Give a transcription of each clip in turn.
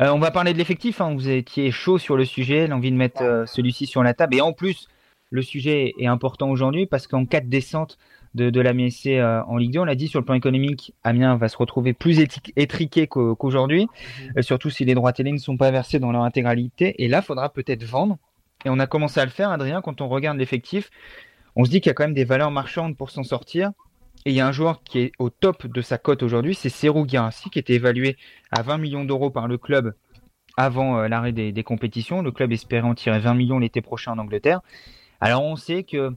Euh, on va parler de l'effectif. Hein. Vous étiez chaud sur le sujet, l'envie de mettre euh, celui-ci sur la table. Et en plus, le sujet est important aujourd'hui parce qu'en cas de descente de, de la MSC euh, en Ligue 2, on l'a dit sur le plan économique, Amiens va se retrouver plus étriqué qu'aujourd'hui, mhm. surtout si les droits télé ne sont pas versés dans leur intégralité. Et là, il faudra peut-être vendre. Et on a commencé à le faire, Adrien, quand on regarde l'effectif. On se dit qu'il y a quand même des valeurs marchandes pour s'en sortir. Et il y a un joueur qui est au top de sa cote aujourd'hui, c'est Serou Guirassi, qui était évalué à 20 millions d'euros par le club avant euh, l'arrêt des, compétitions. Le club espérait en tirer 20 millions l'été prochain en Angleterre. Alors on sait que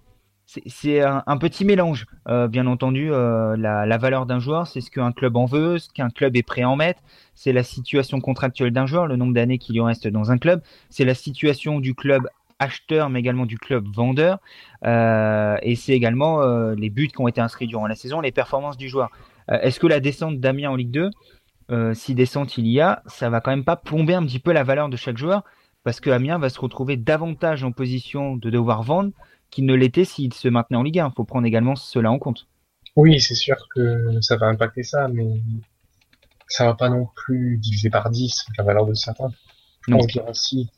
c'est un, petit mélange, euh, bien entendu. Euh, la, valeur d'un joueur, c'est ce qu'un club en veut, ce qu'un club est prêt à en mettre. C'est la situation contractuelle d'un joueur, le nombre d'années qu'il lui reste dans un club. C'est la situation du club acheteur, mais également du club vendeur. Euh, et c'est également euh, les buts qui ont été inscrits durant la saison, les performances du joueur. Euh, est-ce que la descente d'Amiens en Ligue 2, si descente il y a, ça va quand même pas plomber un petit peu la valeur de chaque joueur? Parce que Amiens va se retrouver davantage en position de devoir vendre qu'il ne l'était s'il se maintenait en Ligue 1. Il faut prendre également cela en compte. Oui, c'est sûr que ça va impacter ça, mais ça va pas non plus diviser par 10 la valeur de certains. Je pense qu'il y aussi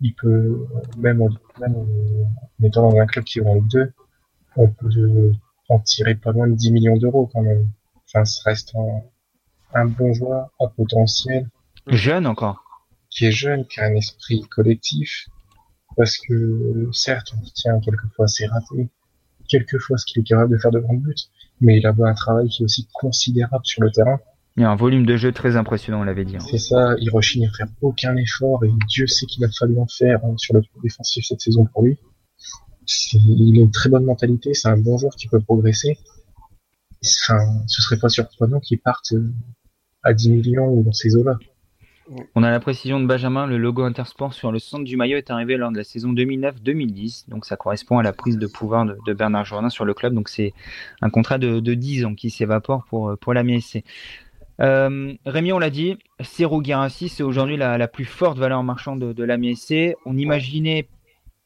il peut, même, même en étant dans un club qui est en Ligue 2, on peut en tirer pas loin de 10 millions d'euros quand même. Enfin, ça reste un, bon joueur à potentiel. Jeune encore. Qui est jeune, qui a un esprit collectif. Parce que, certes, on tient quelquefois assez raté, quelquefois ce qu'il est capable de faire de grands buts, mais il a un travail qui est aussi considérable sur le terrain. Il y a un volume de jeu très impressionnant, on l'avait dit. Hein. C'est ça, il rechigne à faire aucun effort et Dieu sait qu'il a fallu en faire hein, sur le plan défensif cette saison pour lui. Il a une très bonne mentalité, c'est un bon joueur qui peut progresser. Enfin, ce serait pas surprenant qu'il parte euh, à 10 millions ou dans ces eaux-là. On a la précision de Benjamin, le logo Intersport sur le centre du maillot est arrivé lors de la saison 2009-2010, donc ça correspond à la prise de pouvoir de, Bernard Jourdain sur le club, donc c'est un contrat de, 10 ans qui s'évapore pour, pour la MSC. Euh, Rémi, on l'a dit, Serou Guirassi, c'est aujourd'hui la, plus forte valeur marchande de, de la MSC. On imaginait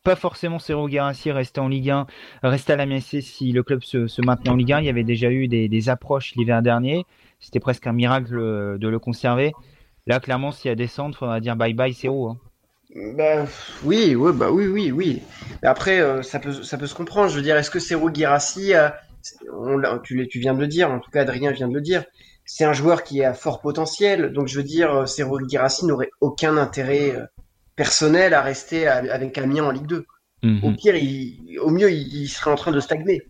pas forcément Serou Guirassi rester en Ligue 1, rester à la MSC si le club se, maintenait en Ligue 1. Il y avait déjà eu des, approches l'hiver dernier. C'était presque un miracle de le conserver. Là, clairement, s'il y a descente, il faudra dire bye bye Serou. Hein. Bah, oui, ouais, bah oui, oui, oui. après, euh, ça, peut, ça peut se comprendre. Je veux dire, est-ce que Serou Guirassi, tu, tu viens de le dire, en tout cas Adrien vient de le dire, c'est un joueur qui a fort potentiel. Donc je veux dire, euh, Girassi n'aurait aucun intérêt euh, personnel à rester avec Amiens en Ligue 2. Mhm. Au pire, au mieux, il, serait en train de stagner.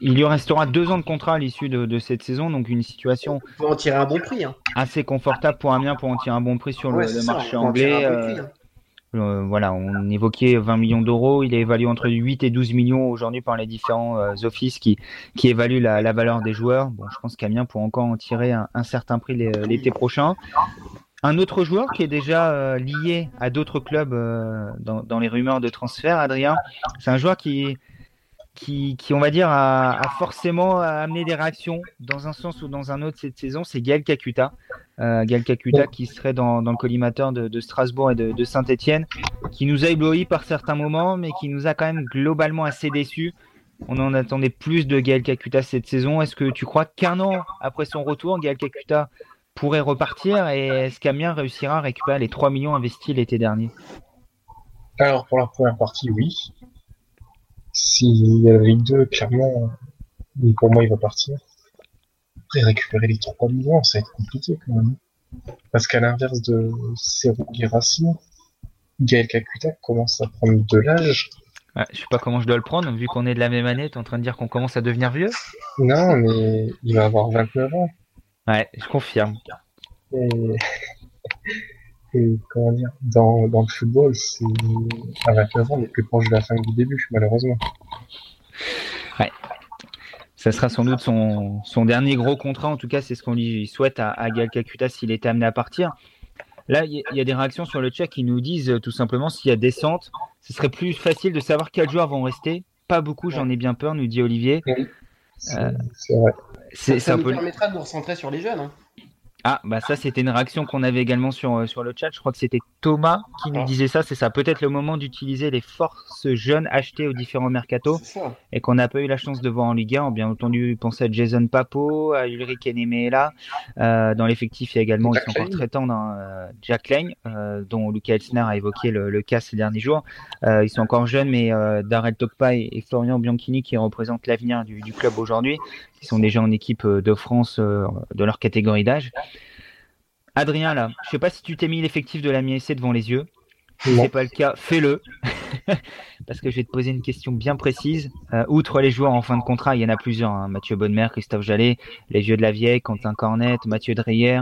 Il lui restera deux ans de contrat à l'issue de, cette saison, donc une situation. Pour en tirer un bon prix. Hein. Assez confortable pour Amiens pour en tirer un bon prix sur le, marché anglais. Euh, voilà, on évoquait 20 millions d'euros. Il est évalué entre 8 et 12 millions aujourd'hui par les différents euh, offices qui, qui évaluent la, valeur des joueurs. Bon, je pense qu'Amiens pourra encore en tirer un, certain prix l'été prochain. Un autre joueur qui est déjà euh, lié à d'autres clubs dans, dans, les rumeurs de transfert, Adrien, c'est un joueur qui, qui, on va dire, a, forcément amené des réactions dans un sens ou dans un autre cette saison, c'est Gaël Kakuta. Euh, Kakuta qui serait dans, le collimateur de, Strasbourg et de, de Saint-Etienne, qui nous a ébloui par certains moments, mais qui nous a quand même globalement assez déçus. On en attendait plus de Gaël Kakuta cette saison. Est-ce que tu crois qu'un an après son retour, Gaël Kakuta pourrait repartir et est-ce qu'Amiens réussira à récupérer les 3 millions investis l'été dernier? Alors pour la première partie, oui. S'il y a la Ligue 2, clairement, pour moi, il va partir. Après, récupérer les 3 millions, ça va être compliqué quand même. Parce qu'à l'inverse de Serou Girassi, Gaël Kakuta commence à prendre de l'âge. Ouais, je sais pas comment je dois le prendre, vu qu'on est de la même année, tu es en train de dire qu'on commence à devenir vieux? Non, mais il va avoir 29 ans. Ouais, je confirme. Et et comment dire, dans, dans le football, c'est à 29 ans, on est plus proche de la fin que du début, malheureusement. Ouais. Ça sera sans doute son, son dernier gros contrat, en tout cas, c'est ce qu'on lui souhaite à, à Gal Kakuta s'il était amené à partir. Là, il y, a des réactions sur le chat qui nous disent euh, tout simplement s'il y a descente, ce serait plus facile de savoir quels joueurs vont rester. Pas beaucoup, j'en ai bien peur, nous dit Olivier. c'est euh, vrai. ça, nous permettra de nous recentrer sur les jeunes. Hein. Ah, bah ça, c'était une réaction qu'on avait également sur, euh, sur le chat. Je crois que c'était Thomas qui nous disait ça. C'est ça. Peut-être le moment d'utiliser les forces jeunes achetées aux différents mercatos et qu'on n'a pas eu la chance de voir en Ligue 1. Bien entendu, penser à Jason Papo, à Ulrich Enemela. Euh, dans l'effectif, il y a également, ils sont encore très tendres, hein, euh, Jack Lane, euh, dont Lucas Elsner a évoqué le, le, cas ces derniers jours. ils sont encore jeunes, mais Darrell Tokpa et, Florian Bianchini qui représentent l'avenir du, du, club aujourd'hui, qui sont déjà en équipe de France de leur catégorie d'âge. Adrien, là, je sais pas si tu t'es mis l'effectif de la MSC devant les yeux. Si c'est pas le cas, fais-le. Parce que je vais te poser une question bien précise. Euh, outre les joueurs en fin de contrat, il y en a plusieurs. Hein. Mathieu Bonnemer, Christophe Jallet, les vieux de la vieille, Quentin Cornet, Mathieu Dreyer.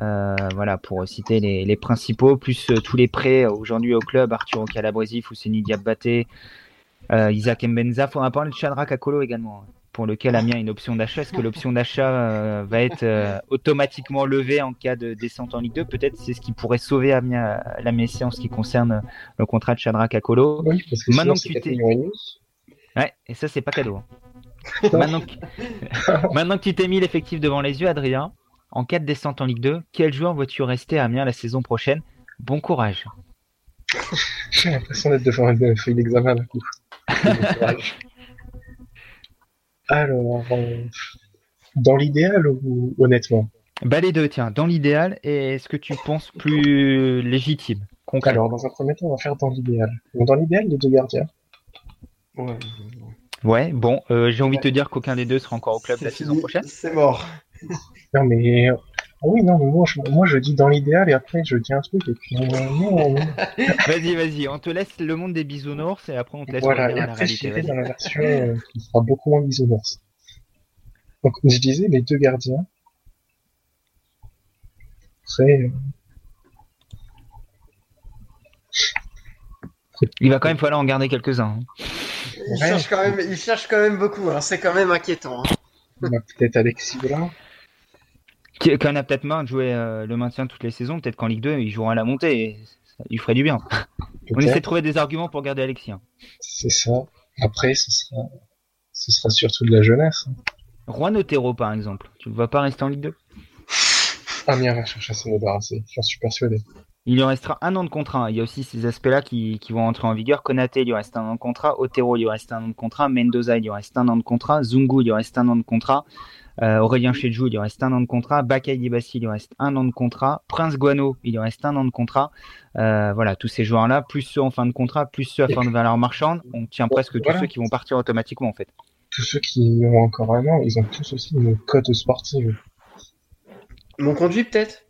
Euh, voilà, pour citer les, principaux. Plus euh, tous les prêts aujourd'hui au club. Arthur Calabresi, Fousseni Diabaté, Isaac Mbenza. Faut en parler de Chadra Kakolo également. Hein pour lequel Amiens a une option d'achat. Est-ce que l'option d'achat euh, va être euh, automatiquement levée en cas de descente en Ligue 2 Peut-être c'est ce qui pourrait sauver Amiens, la Messie en ce qui concerne le contrat de Chadra Kakolo. Oui, parce que maintenant que tu t'es. Ouais, et ça c'est pas cadeau. Hein. maintenant, que... maintenant que tu t'es mis l'effectif devant les yeux, Adrien, en cas de descente en Ligue 2, quel joueur vois-tu rester à Amiens la saison prochaine? Bon courage. J'ai l'impression d'être devant une feuille d'examen. Bon courage. Alors, euh, dans l'idéal ou honnêtement? Bah les deux, tiens, dans l'idéal et est-ce que tu penses plus légitime Alors, dans un premier temps, on va faire dans l'idéal. dans l'idéal, les deux gardiens. Ouais. Ouais, bon, euh, j'ai envie de te dire qu'aucun des deux sera encore au club la saison prochaine. C'est mort. non, mais oui, non, mais moi je, moi je dis dans l'idéal et après je dis un truc et puis non. vas-y, vas-y, on te laisse le monde des bisounours et après on te laisse voilà, et après, la dans la version euh, qui sera beaucoup moins bisounours. Donc je disais les deux gardiens. Après. Euh... Il va quand même falloir en garder quelques-uns. Hein. Il, cherche quand même, il cherche quand même beaucoup, hein. c'est quand même inquiétant. Hein. Peut-être Alexis Blanc. Quand a peut-être marre de jouer euh, le maintien toutes les saisons, peut-être qu'en Ligue 2, il jouera à la montée et ça lui ferait du bien. On essaie de trouver des arguments pour garder Alexis. Hein. C'est ça. Après, ce sera, ce sera surtout de la jeunesse. Hein. Juan Otero, par exemple. Tu ne vas pas rester en Ligue 2 Ah, bien, va chercher à s'en débarrasser. J'en suis persuadé. Il lui restera un an de contrat. Il y a aussi ces aspects-là qui, qui, vont entrer en vigueur. Konaté, il lui reste un an de contrat. Otero, il lui reste un an de contrat. Mendoza, il lui reste un an de contrat. Zungu, il lui reste un an de contrat. Euh, Aurélien Chedjou, il lui reste un an de contrat. Bakay Dibassi, il lui reste un an de contrat. Prince Guano, il lui reste un an de contrat. Euh, voilà, tous ces joueurs-là, plus ceux en fin de contrat, plus ceux à fin de valeur marchande, on tient presque tous ceux qui vont partir automatiquement en fait. Tous ceux qui ont encore un an, ils ont tous aussi une cote sportive. Mon conduit peut-être?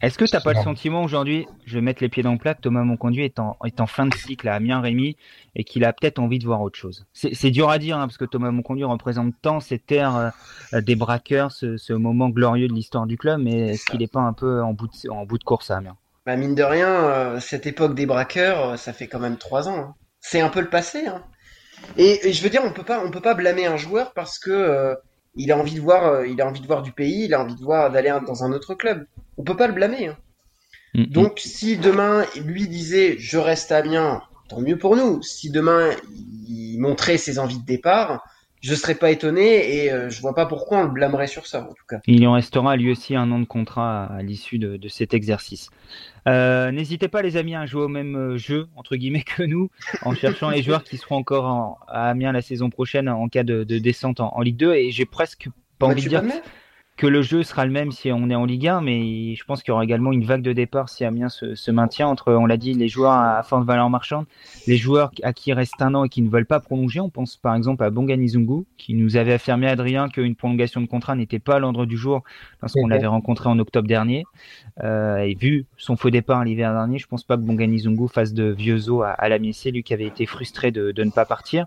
Est-ce que tu n'as pas le sentiment aujourd'hui, je vais mettre les pieds dans le plat, que Thomas Monconduit est en, est en fin de cycle à Amiens Rémy et qu'il a peut-être envie de voir autre chose? C'est dur à dire hein, parce que Thomas Monconduit représente tant ces terres euh, des braqueurs, ce, moment glorieux de l'histoire du club, mais est-ce qu'il n'est pas un peu en bout de, en bout de course à Amiens bah Mine de rien, euh, cette époque des braqueurs, euh, ça fait quand même trois ans. Hein. C'est un peu le passé. Hein. Et, je veux dire, on peut pas, on peut pas blâmer un joueur parce que il a envie de voir, il a envie de voir du pays, il a envie de voir d'aller dans un autre club on peut pas le blâmer. Hein. Mm, mm. Donc si demain lui disait je reste à bien, tant mieux pour nous. Si demain il montrait ses envies de départ, je serais pas étonné et euh, je vois pas pourquoi on le blâmerait sur ça en tout cas. Il en restera lui aussi un an de contrat à, l'issue de, cet exercice. Euh, n'hésitez pas les amis à jouer au même euh, jeu entre guillemets que nous en cherchant les joueurs qui seront encore à Amiens la saison prochaine en cas de, descente en, Ligue 2 et j'ai presque pas bah, envie de dire que le jeu sera le même si on est en Ligue 1, mais je pense qu'il y aura également une vague de départ si Amiens se, se maintient entre, on l'a dit, les joueurs à forte valeur marchande, les joueurs à qui reste un an et qui ne veulent pas prolonger. On pense par exemple à Bongani Zungu, qui nous avait affirmé Adrien qu'une prolongation de contrat n'était pas à l'ordre du jour lorsqu'on l'avait rencontré en octobre dernier. Euh, et vu son faux départ l'hiver dernier, je pense pas que Bongani Zungu fasse de vieux os à, à la lui qui avait été frustré de, de ne pas partir.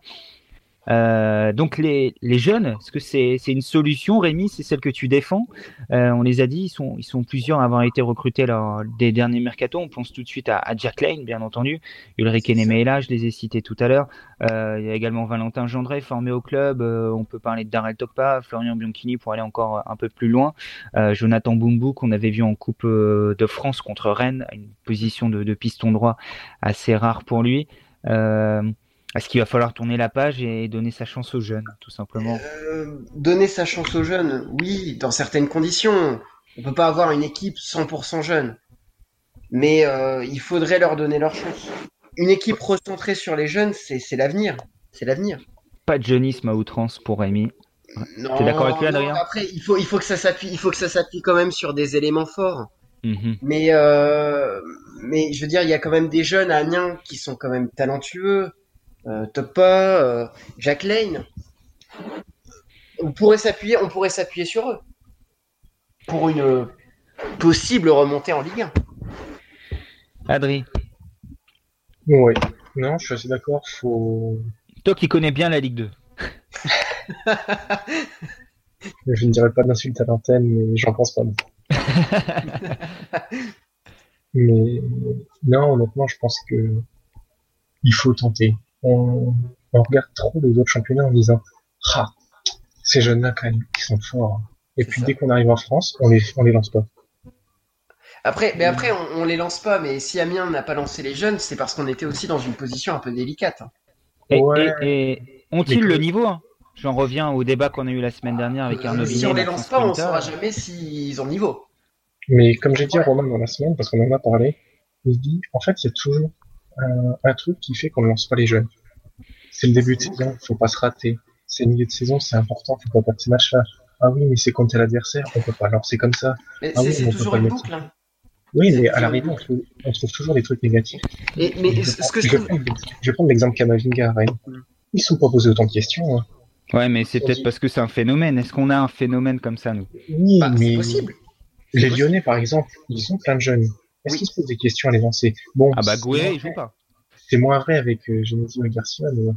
Euh, donc les, les jeunes, est-ce que c'est une solution, Rémi? C'est celle que tu défends? Euh, On les a dit, ils sont, ils sont plusieurs à avoir été recrutés lors des derniers mercato. On pense tout de suite à, à Jack Lane, bien entendu. Ulrich Nemela, je les ai cités tout à l'heure. Euh, il y a également Valentin Gendré, formé au club. Euh, on peut parler de Darrell Tokpa, Florian Bianchini pour aller encore un peu plus loin. Euh, Jonathan Bumbu, qu'on avait vu en Coupe de France contre Rennes, une position de, de piston droit assez rare pour lui. Euh, est-ce qu'il va falloir tourner la page et donner sa chance aux jeunes, tout simplement? Euh, Donner sa chance aux jeunes, oui, dans certaines conditions. On peut pas avoir une équipe 100% jeune. Mais euh, il faudrait leur donner leur chance. Une équipe recentrée sur les jeunes, c'est l'avenir. C'est l'avenir. Pas de jeunisme à outrance pour Rémi. T'es d'accord avec lui, Adrien? Après, il faut, il faut que ça s'appuie, il faut que ça s'appuie quand même sur des éléments forts. Mhm. Mais, euh, mais je veux dire, il y a quand même des jeunes à Amiens qui sont quand même talentueux. Euh, Topa, euh, Jack Lane. On pourrait s'appuyer, on pourrait s'appuyer sur eux pour une possible remontée en Ligue 1. Adri. Oui. Non, je suis assez d'accord. Faut. Toi qui connais bien la Ligue 2. je ne dirais pas d'insulte à l'antenne, mais j'en pense pas. mais non, honnêtement, je pense que il faut tenter. On, regarde trop les autres championnats en disant Ah, ces jeunes-là, quand même, ils sont forts. Et puis dès qu'on arrive en France, on les, on les lance pas. Après, mais après, on, les lance pas. Mais si Amiens n'a pas lancé les jeunes, c'est parce qu'on était aussi dans une position un peu délicate. Et, ont-ils le niveau hein? J'en reviens au débat qu'on a eu la semaine dernière avec Arnaud Si on les lance pas, on ne saura jamais s'ils ont le niveau. Mais comme j'ai dit à Romain dans la semaine, parce qu'on en a parlé, il dit, en fait, il y a toujours un, truc qui fait qu'on ne lance pas les jeunes. C'est le début de saison, faut pas se rater. C'est le milieu de saison, c'est important, faut pas perdre ces matchs-là. Ah oui, mais c'est contre l'adversaire, on peut pas lancer comme ça. Mais ah c'est toujours une boucle. Hein. Oui, mais à l'arrivée, on, trouve, on trouve toujours des trucs négatifs. Et, mais je, ce que je, je, je vais prendre l'exemple Kamavinga à Rennes. Mm. Ils sont pas posés autant de questions. Hein. Ouais, mais c'est peut-être parce que c'est un phénomène. Est-ce qu'on a un phénomène comme ça, nous? Oui, bah, mais... c'est possible. Les Lyonnais, par exemple, ils sont plein de jeunes. Est-ce qu'ils se posent des questions à les lancer Bon, ah bah Goué, il joue pas. C'est moins vrai avec euh, Genesio et Garcia, mais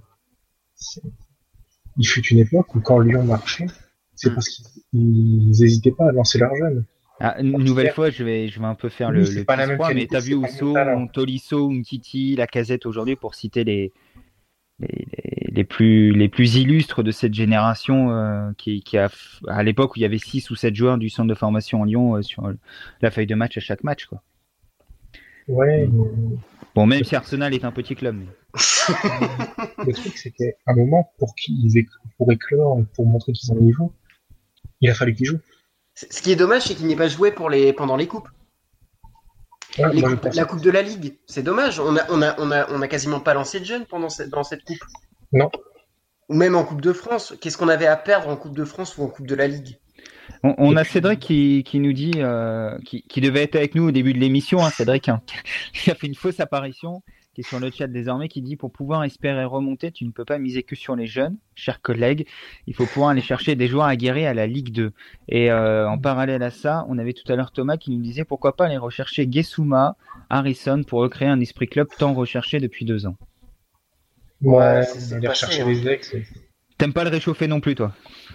il fut une époque où quand Lyon marchait, c'est mm. parce qu'ils n'hésitaient pas à lancer leurs jeunes. Ah, une nouvelle fois, je vais, je vais un peu faire le, le pas la même mais t'as vu Ousso, Tolisso, Umtiti, la casette aujourd'hui pour citer les, les, les, plus, les plus illustres de cette génération euh, qui, qui, a, à l'époque où il y avait 6 ou 7 joueurs du centre de formation en Lyon euh, sur la feuille de match à chaque match. Quoi. Ouais. Bon, même si Arsenal est un petit club. Mais... le truc, c'était un moment pour qu'ils pour éclore pour montrer qu'ils ont le niveau, il a fallu qu'ils jouent. Ce qui est dommage, c'est qu'il n'est pas joué pour les, pendant les coupes. la coupe de la Ligue, c'est dommage. On a, on, a, on, a, on a quasiment pas lancé de jeunes pendant cette, dans cette coupe. Non. Ou même en Coupe de France. Qu'est-ce qu'on avait à perdre en Coupe de France ou en Coupe de la Ligue? On, a Cédric qui, qui nous dit, euh, qui, qui, devait être avec nous au début de l'émission, hein, Cédric, hein, qui a fait une fausse apparition qui est sur le chat désormais, qui dit pour pouvoir espérer remonter, tu ne peux pas miser que sur les jeunes, chers collègues. Il faut pouvoir aller chercher des joueurs aguerris à la Ligue 2. Et euh, en parallèle à ça, on avait tout à l'heure Thomas qui nous disait pourquoi pas aller rechercher Gesuma, Harrison pour recréer un esprit club tant recherché depuis deux ans. Ouais, c'est aller rechercher hein. les ex. T'aimes pas le réchauffer non plus, toi?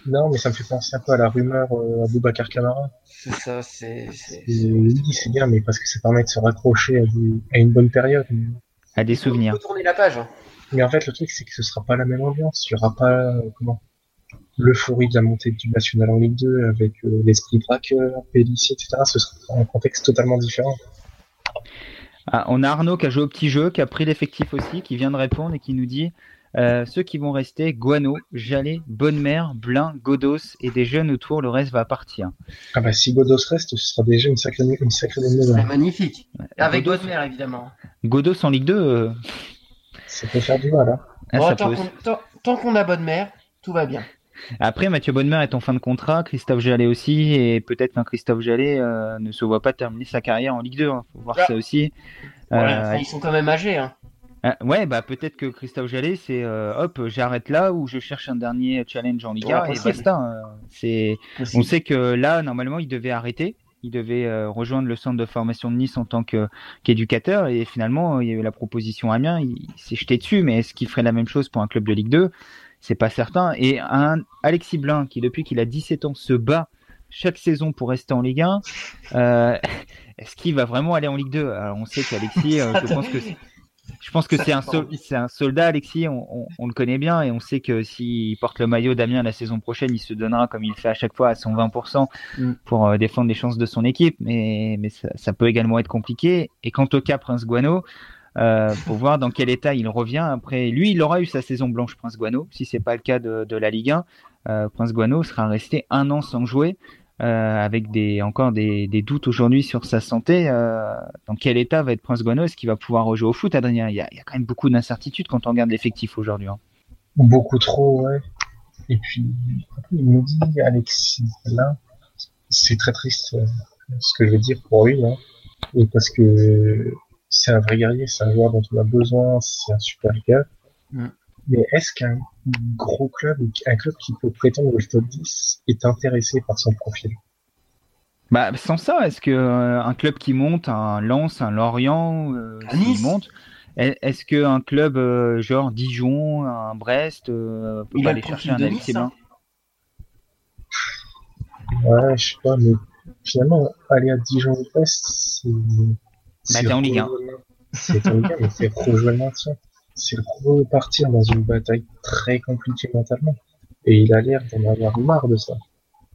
Non, mais ça me fait penser un peu à la rumeur euh, à Boubacar Camara. C'est ça, c'est. Oui, c'est bien, mais parce que ça permet de se raccrocher à une bonne période à des souvenirs. On tourner la page. Hein. Mais en fait, le truc, c'est que ce sera pas la même ambiance. Il y aura pas, euh, comment, l'euphorie de la montée du national en Ligue 2 avec euh, l'esprit braqueur, Pellissier, etc. Ce sera un contexte totalement différent. Ah, on a Arnaud qui a joué au petit jeu, qui a pris l'effectif aussi, qui vient de répondre et qui nous dit euh, ceux qui vont rester, Guano, Jallet, Bonne-Mère, Blin, Godos et des jeunes autour, le reste va partir. Ah bah si Godos reste, ce sera déjà une sacrée, une sacrée C'est magnifique. Avec Bonne-Mère évidemment. Godos en Ligue 2. Euh, ça peut faire du mal. Hein. Ah, tant qu'on a Bonne-Mère, tout va bien. Après, Mathieu Bonnemer est en fin de contrat, Christophe Jallet aussi, et peut-être qu'un Christophe Jallet euh, ne se voit pas terminer sa carrière en Ligue 2. Hein. Faut voir ah. ça aussi. ils sont quand même âgés. Hein. Ah, ouais, bah peut-être que Christophe Jallet, c'est euh, hop, j'arrête là ou je cherche un dernier challenge en Liga et basta. Hein. C'est, on sait que là, normalement, il devait arrêter. Il devait euh, rejoindre le centre de formation de Nice en tant qu'éducateur et finalement, il y a eu la proposition Amiens. Il, s'est jeté dessus, mais est-ce qu'il ferait la même chose pour un club de Ligue 2 C'est pas certain. Et un Alexis Blin qui, depuis qu'il a 17 ans, se bat chaque saison pour rester en Ligue 1. Euh, est-ce qu'il va vraiment aller en Ligue 2 Alors on sait qu'Alexis, je pense que je pense que c'est un, un, soldat, Alexis, on, le connaît bien et on sait que s'il porte le maillot d'Amiens la saison prochaine, il se donnera comme il fait à chaque fois à son 20% mm. pour euh, défendre les chances de son équipe, mais, mais ça, peut également être compliqué. Et quant au cas Prince Guano, euh, pour voir dans quel état il revient après. Lui, il aura eu sa saison blanche, Prince Guano, si c'est pas le cas de, la Ligue 1. Euh, Prince Guano sera resté un an sans jouer. Avec des encore des, des doutes aujourd'hui sur sa santé. dans quel état va être Prince Guano Est-ce qu'il va pouvoir rejouer au foot, Adrien? Il y, a, il y a quand même beaucoup d'incertitudes quand on regarde l'effectif aujourd'hui. Hein. Beaucoup trop, ouais. Et puis, il nous dit, Alexis, là, c'est très triste ce que je veux dire pour lui, hein. et parce que c'est un vrai guerrier, c'est un joueur dont on a besoin, c'est un super gars. Mm. Mais est-ce qu'un gros club, un club qui peut prétendre au top 10 est intéressé par son profil? Bah, sans ça, est-ce que euh, un club qui monte, un Lens, un Lorient, euh, qui monte, est-ce qu'un club euh, genre Dijon, un Brest, peut pas aller chercher un Alexis hein. Ouais, je sais pas, mais finalement, aller à Dijon ou Brest, c'est. Bah, t'es en Ligue 1. C'est en Ligue 1, mais c'est rejoindre le c'est repartir dans une bataille très compliquée mentalement. Et il a l'air d'en avoir marre de ça.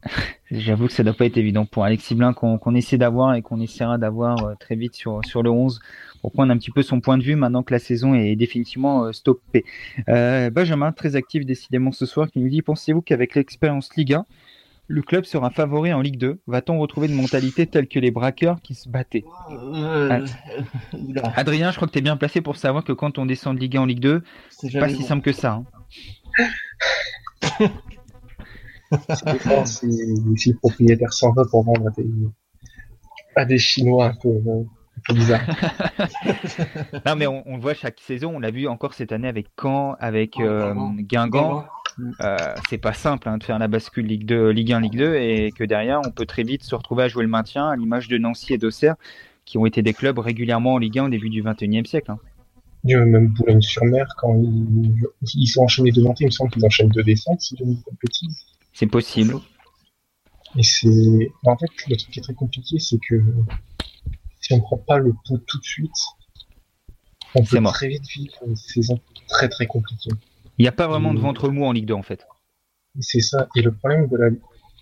J'avoue que ça doit pas être évident pour Alexis Blin qu'on essaie d'avoir et qu'on essaiera d'avoir euh, très vite sur, le 11 pour prendre un petit peu son point de vue maintenant que la saison est définitivement euh, stoppée. Euh, Benjamin, très actif décidément ce soir, qui nous dit Pensez-vous qu'avec l'expérience Ligue 1, le club sera favori en Ligue 2 Va-t-on retrouver une mentalité telle que les braqueurs qui se battaient? Euh, Adrien, je crois que tu es bien placé pour savoir que quand on descend de Ligue 1 en Ligue 2, c'est pas si simple que ça. Hein. c'est si le propriétaire s'en va pour vendre à des, Chinois un peu, bizarres. non, mais on, le voit chaque saison. On l'a vu encore cette année avec Caen, avec euh, Guingamp. Euh, c'est pas simple hein, de faire la bascule Ligue 2, Ligue 1, Ligue 2 et que derrière on peut très vite se retrouver à jouer le maintien à l'image de Nancy et d'Auxerre qui ont été des clubs régulièrement en Ligue 1 au début du 21e siècle. Hein. Même Boulogne-sur-Mer, quand ils, sont enchaînés de montées, il me semble qu'ils enchaînent deux descentes, si je ne petit. C'est possible. Et c'est. En fait, le truc qui est très compliqué, c'est que si on ne prend pas le pot tout de suite, on peut très vite vivre une saison très très compliquée. Il n'y a pas vraiment de ventre mou en Ligue 2 en fait. C'est ça. Et le problème de la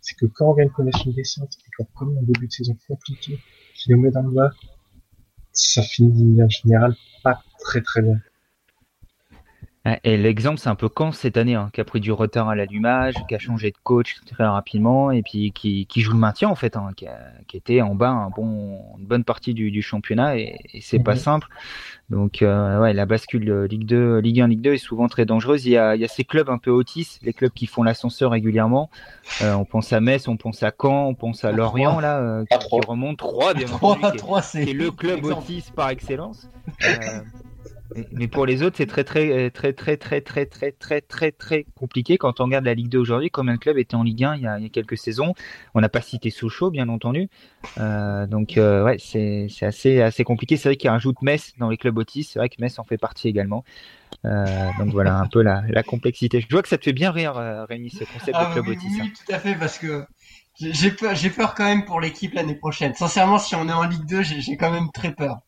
c'est que quand on vient de connaître une descente et qu'on connaît un début de saison compliqué qui nous met dans le bas, ça finit en général pas très très bien. Et l'exemple, c'est un peu quand cette année, hein, qui a pris du retard à l'allumage, qui a changé de coach très rapidement, et puis qui, qui joue le maintien en fait, hein, qui, qui, était en bas un bon, une bonne partie du, du championnat, et, et c'est pas mhm. simple. Donc euh, ouais, la bascule Ligue 2, Ligue 1, Ligue 2 est souvent très dangereuse. Il y a, il y a ces clubs un peu autistes, les clubs qui font l'ascenseur régulièrement. Euh, on pense à Metz, on pense à Caen, on pense à Lorient là, euh, qui, qui, remonte 3 bien entendu, qui, est, le club autiste par excellence. Euh, mais pour les autres, c'est très très très très très très très très très très compliqué quand on regarde la Ligue 2 aujourd'hui. Combien de clubs étaient en Ligue 1 il y a, il y a quelques saisons On n'a pas cité Sochaux, bien entendu. Euh, donc euh, ouais, c'est assez assez compliqué. C'est vrai qu'il rajoute Metz dans les clubs autistes. C'est vrai que Metz en fait partie également. Euh, donc voilà un peu la, la, complexité. Je vois que ça te fait bien rire, Rémi, ce concept de ah club autiste. Oui, tout à fait, parce que j'ai peur, j'ai peur quand même pour l'équipe l'année prochaine. Sincèrement, si on est en Ligue 2, j'ai quand même très peur.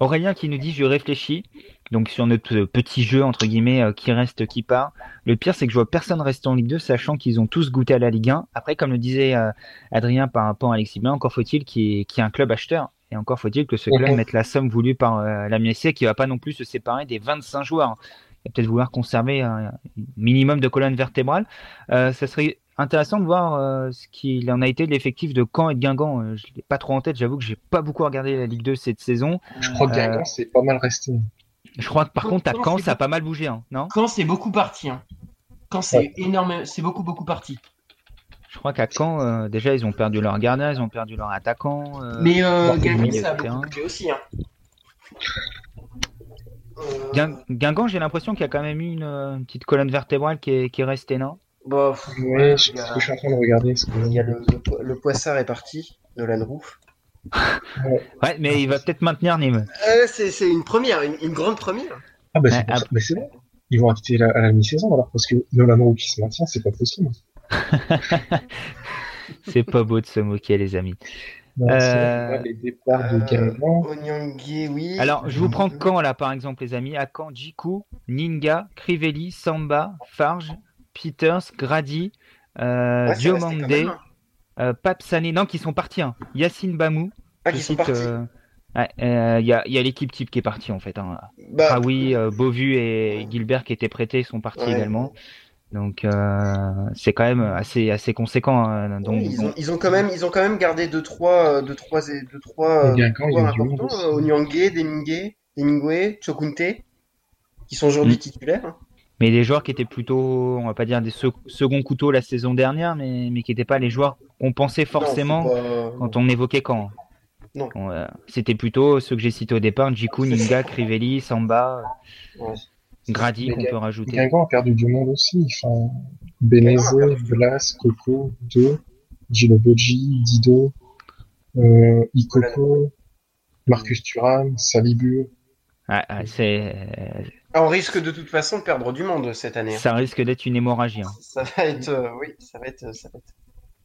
Aurélien qui nous dit je réfléchis donc sur notre petit jeu entre guillemets euh, qui reste qui part. Le pire c'est que je vois personne rester en Ligue 2 sachant qu'ils ont tous goûté à la Ligue 1. Après comme le disait euh, Adrien par rapport à Alexis Blin, encore faut-il qu'il y, ait un club acheteur et encore faut-il que ce club mette la somme voulue par euh, la MSC qui va pas non plus se séparer des 25 joueurs. Il va peut-être vouloir conserver un minimum de colonne vertébrale. ça serait intéressant de voir euh, ce qu'il en a été de l'effectif de Caen et de Guingamp. Euh, je l'ai pas trop en tête, j'avoue que j'ai pas beaucoup regardé la Ligue 2 cette saison. Je crois que Guingamp, euh, c'est pas mal resté. Je crois que par contre, à Caen, ça a pas mal bougé, hein, non? Caen, c'est beaucoup parti. Hein. Caen, c'est énorme, c'est beaucoup, beaucoup parti. Je crois qu'à Caen, déjà, ils ont perdu leur gardien, ils ont perdu leur attaquant. Mais Guingamp, ça a beaucoup bougé aussi. Hein. Guingamp, j'ai l'impression qu'il y a quand même eu une, petite colonne vertébrale qui est, qui est restée, non? Bon, ouais, je, je suis en train de regarder. Il y a le, le, Poissard est parti, Nolan Roof. ouais, mais il va peut-être maintenir Nîmes. Euh, c'est une première, une, grande première. Ah bah c'est ah, bon. Ils vont arrêter à la mi-saison alors parce que Nolan Roof qui se maintient, c'est pas possible. c'est pas beau de se moquer les amis. euh... les départs de euh, oui. Alors, je vous prends quand là, par exemple, les amis? À Caen, Jiku, Ninga, Crivelli, Samba, Farge, Peters, Grady, euh, Diomande, euh, Papsane, non, qui sont partis. Hein. Yacine Bamou. Ah, qui sont partis. Euh, il euh, y, a, y a l'équipe type qui est partie en fait. Hein. Bah, ah oui, Beauvu et Gilbert qui étaient prêtés sont partis également. Donc c'est quand même assez assez conséquent. Hein. donc, ils, ont, ils, ont, quand même ils ont quand même gardé deux trois deux trois deux trois importants, Onyangé, Demingé, Demingwe, Chokunte, qui sont aujourd'hui mm. titulaires. Mais des joueurs qui étaient plutôt, on va pas dire des second couteaux la saison dernière, mais, mais qui n'étaient pas les joueurs qu'on pensait forcément quand on évoquait quand. Non. C'était plutôt ceux que j'ai cités au départ, Jiku, Ninga, Crivelli, Samba, Grady qu'on peut rajouter. Guingamp a perdu du monde aussi. Enfin, Beneze, Blas, Coco, Do, Giloboji, Dido, euh, Ikoko, Marcus Thuram, Salibu. Ah, ah, c'est on risque de toute façon de perdre du monde cette année. Hein. Ça risque d'être une hémorragie. Hein. Ça va être, euh, oui, ça va être, ça va être.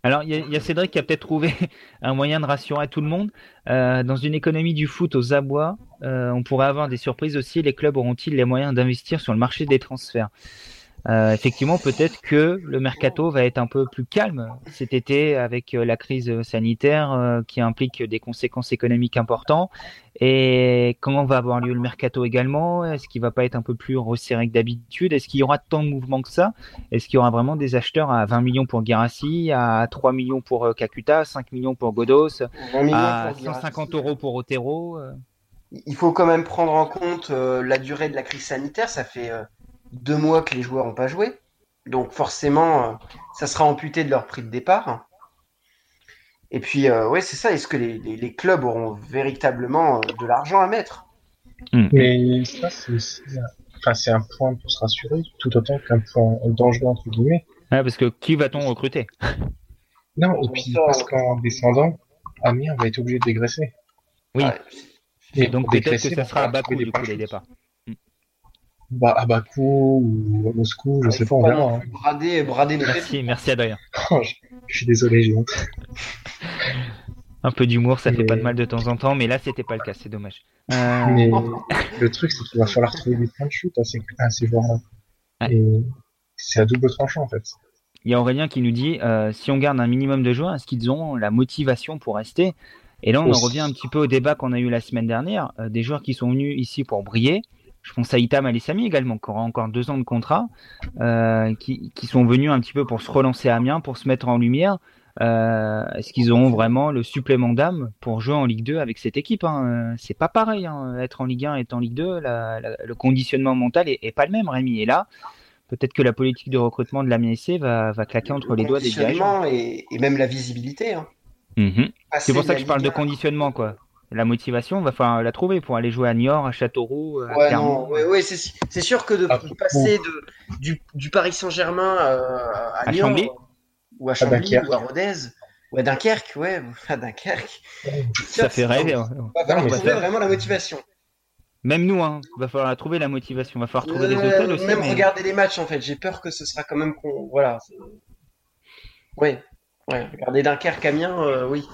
Alors, il y, a Cédric qui a peut-être trouvé un moyen de rassurer tout le monde. Euh, dans une économie du foot aux abois, euh, on pourrait avoir des surprises aussi. Les clubs auront-ils les moyens d'investir sur le marché des transferts? Euh, effectivement, peut-être que le mercato va être un peu plus calme cet été avec euh, la crise sanitaire euh, qui implique des conséquences économiques importantes. Et comment va avoir lieu le mercato également? Est-ce qu'il va pas être un peu plus resserré que d'habitude? Est-ce qu'il y aura tant de mouvements que ça? Est-ce qu'il y aura vraiment des acheteurs à 20 millions pour Girassi, à 3 millions pour Kakuta, 5 millions pour Godos, à 150 euros pour Otero Il faut quand même prendre en compte la durée de la crise sanitaire. Ça fait deux mois que les joueurs n'ont pas joué. Donc forcément, euh, ça sera amputé de leur prix de départ. Et puis, euh, ouais, c'est ça. Est-ce que les, clubs auront véritablement euh, de l'argent à mettre? Hmm. Mais ça, c'est un point pour se rassurer, tout autant qu'un point dangereux, entre guillemets. parce que qui va-t-on recruter? Non, et puis parce qu'en descendant, Amir va être obligé de dégraisser. Oui. et donc peut-être que ça sera à bas coût du coup les départs bah, à Bakou ou à Moscou, je sais pas, on verra. Hein. Brader, brader Merci, merci Adrien. Oh, je, suis désolé, j'ai honte. Un peu d'humour, ça fait pas de mal de temps en temps, mais là c'était pas le cas, c'est dommage. Euh, mais le truc, c'est qu'il va falloir trouver des points de chute à ces, à ces joueurs-là. Et c'est à double tranchant en fait. Il y a Aurélien qui nous dit euh, si on garde un minimum de joueurs, est-ce qu'ils ont la motivation pour rester? Et là, on en revient un petit peu au débat qu'on a eu la semaine dernière, euh, des joueurs qui sont venus ici pour briller je pense à Itam Alessami également, qui aura encore deux ans de contrat, euh, qui, sont venus un petit peu pour se relancer à Amiens, pour se mettre en lumière. Euh, est-ce qu'ils auront vraiment le supplément d'âme pour jouer en Ligue 2 avec cette équipe hein? C'est pas pareil, hein. être en Ligue 1 et être en Ligue 2, le conditionnement mental est, pas le même, Rémi. Et là, peut-être que la politique de recrutement de la MSC va, va claquer entre les doigts des dirigeants. Et, et même la visibilité. Hein. Mhm. C'est pour ça que je parle de conditionnement, quoi la motivation, va falloir la trouver pour aller jouer à Niort, à Châteauroux, à ouais, non, ouais, c'est sûr que de ah, passer de, du, Paris Saint-Germain euh, à, Niort, ou à Chambly, ou à Rodez, ou à Dunkerque, ouais, à Dunkerque. Ça, fait rêver. Hein. Va falloir trouver vraiment la motivation. Même nous, hein, va falloir la trouver la motivation, va falloir trouver des hôtels aussi. Même regarder les matchs en fait, j'ai peur que ce sera quand même voilà. Ouais, ouais, regarder Dunkerque, Amiens, euh, oui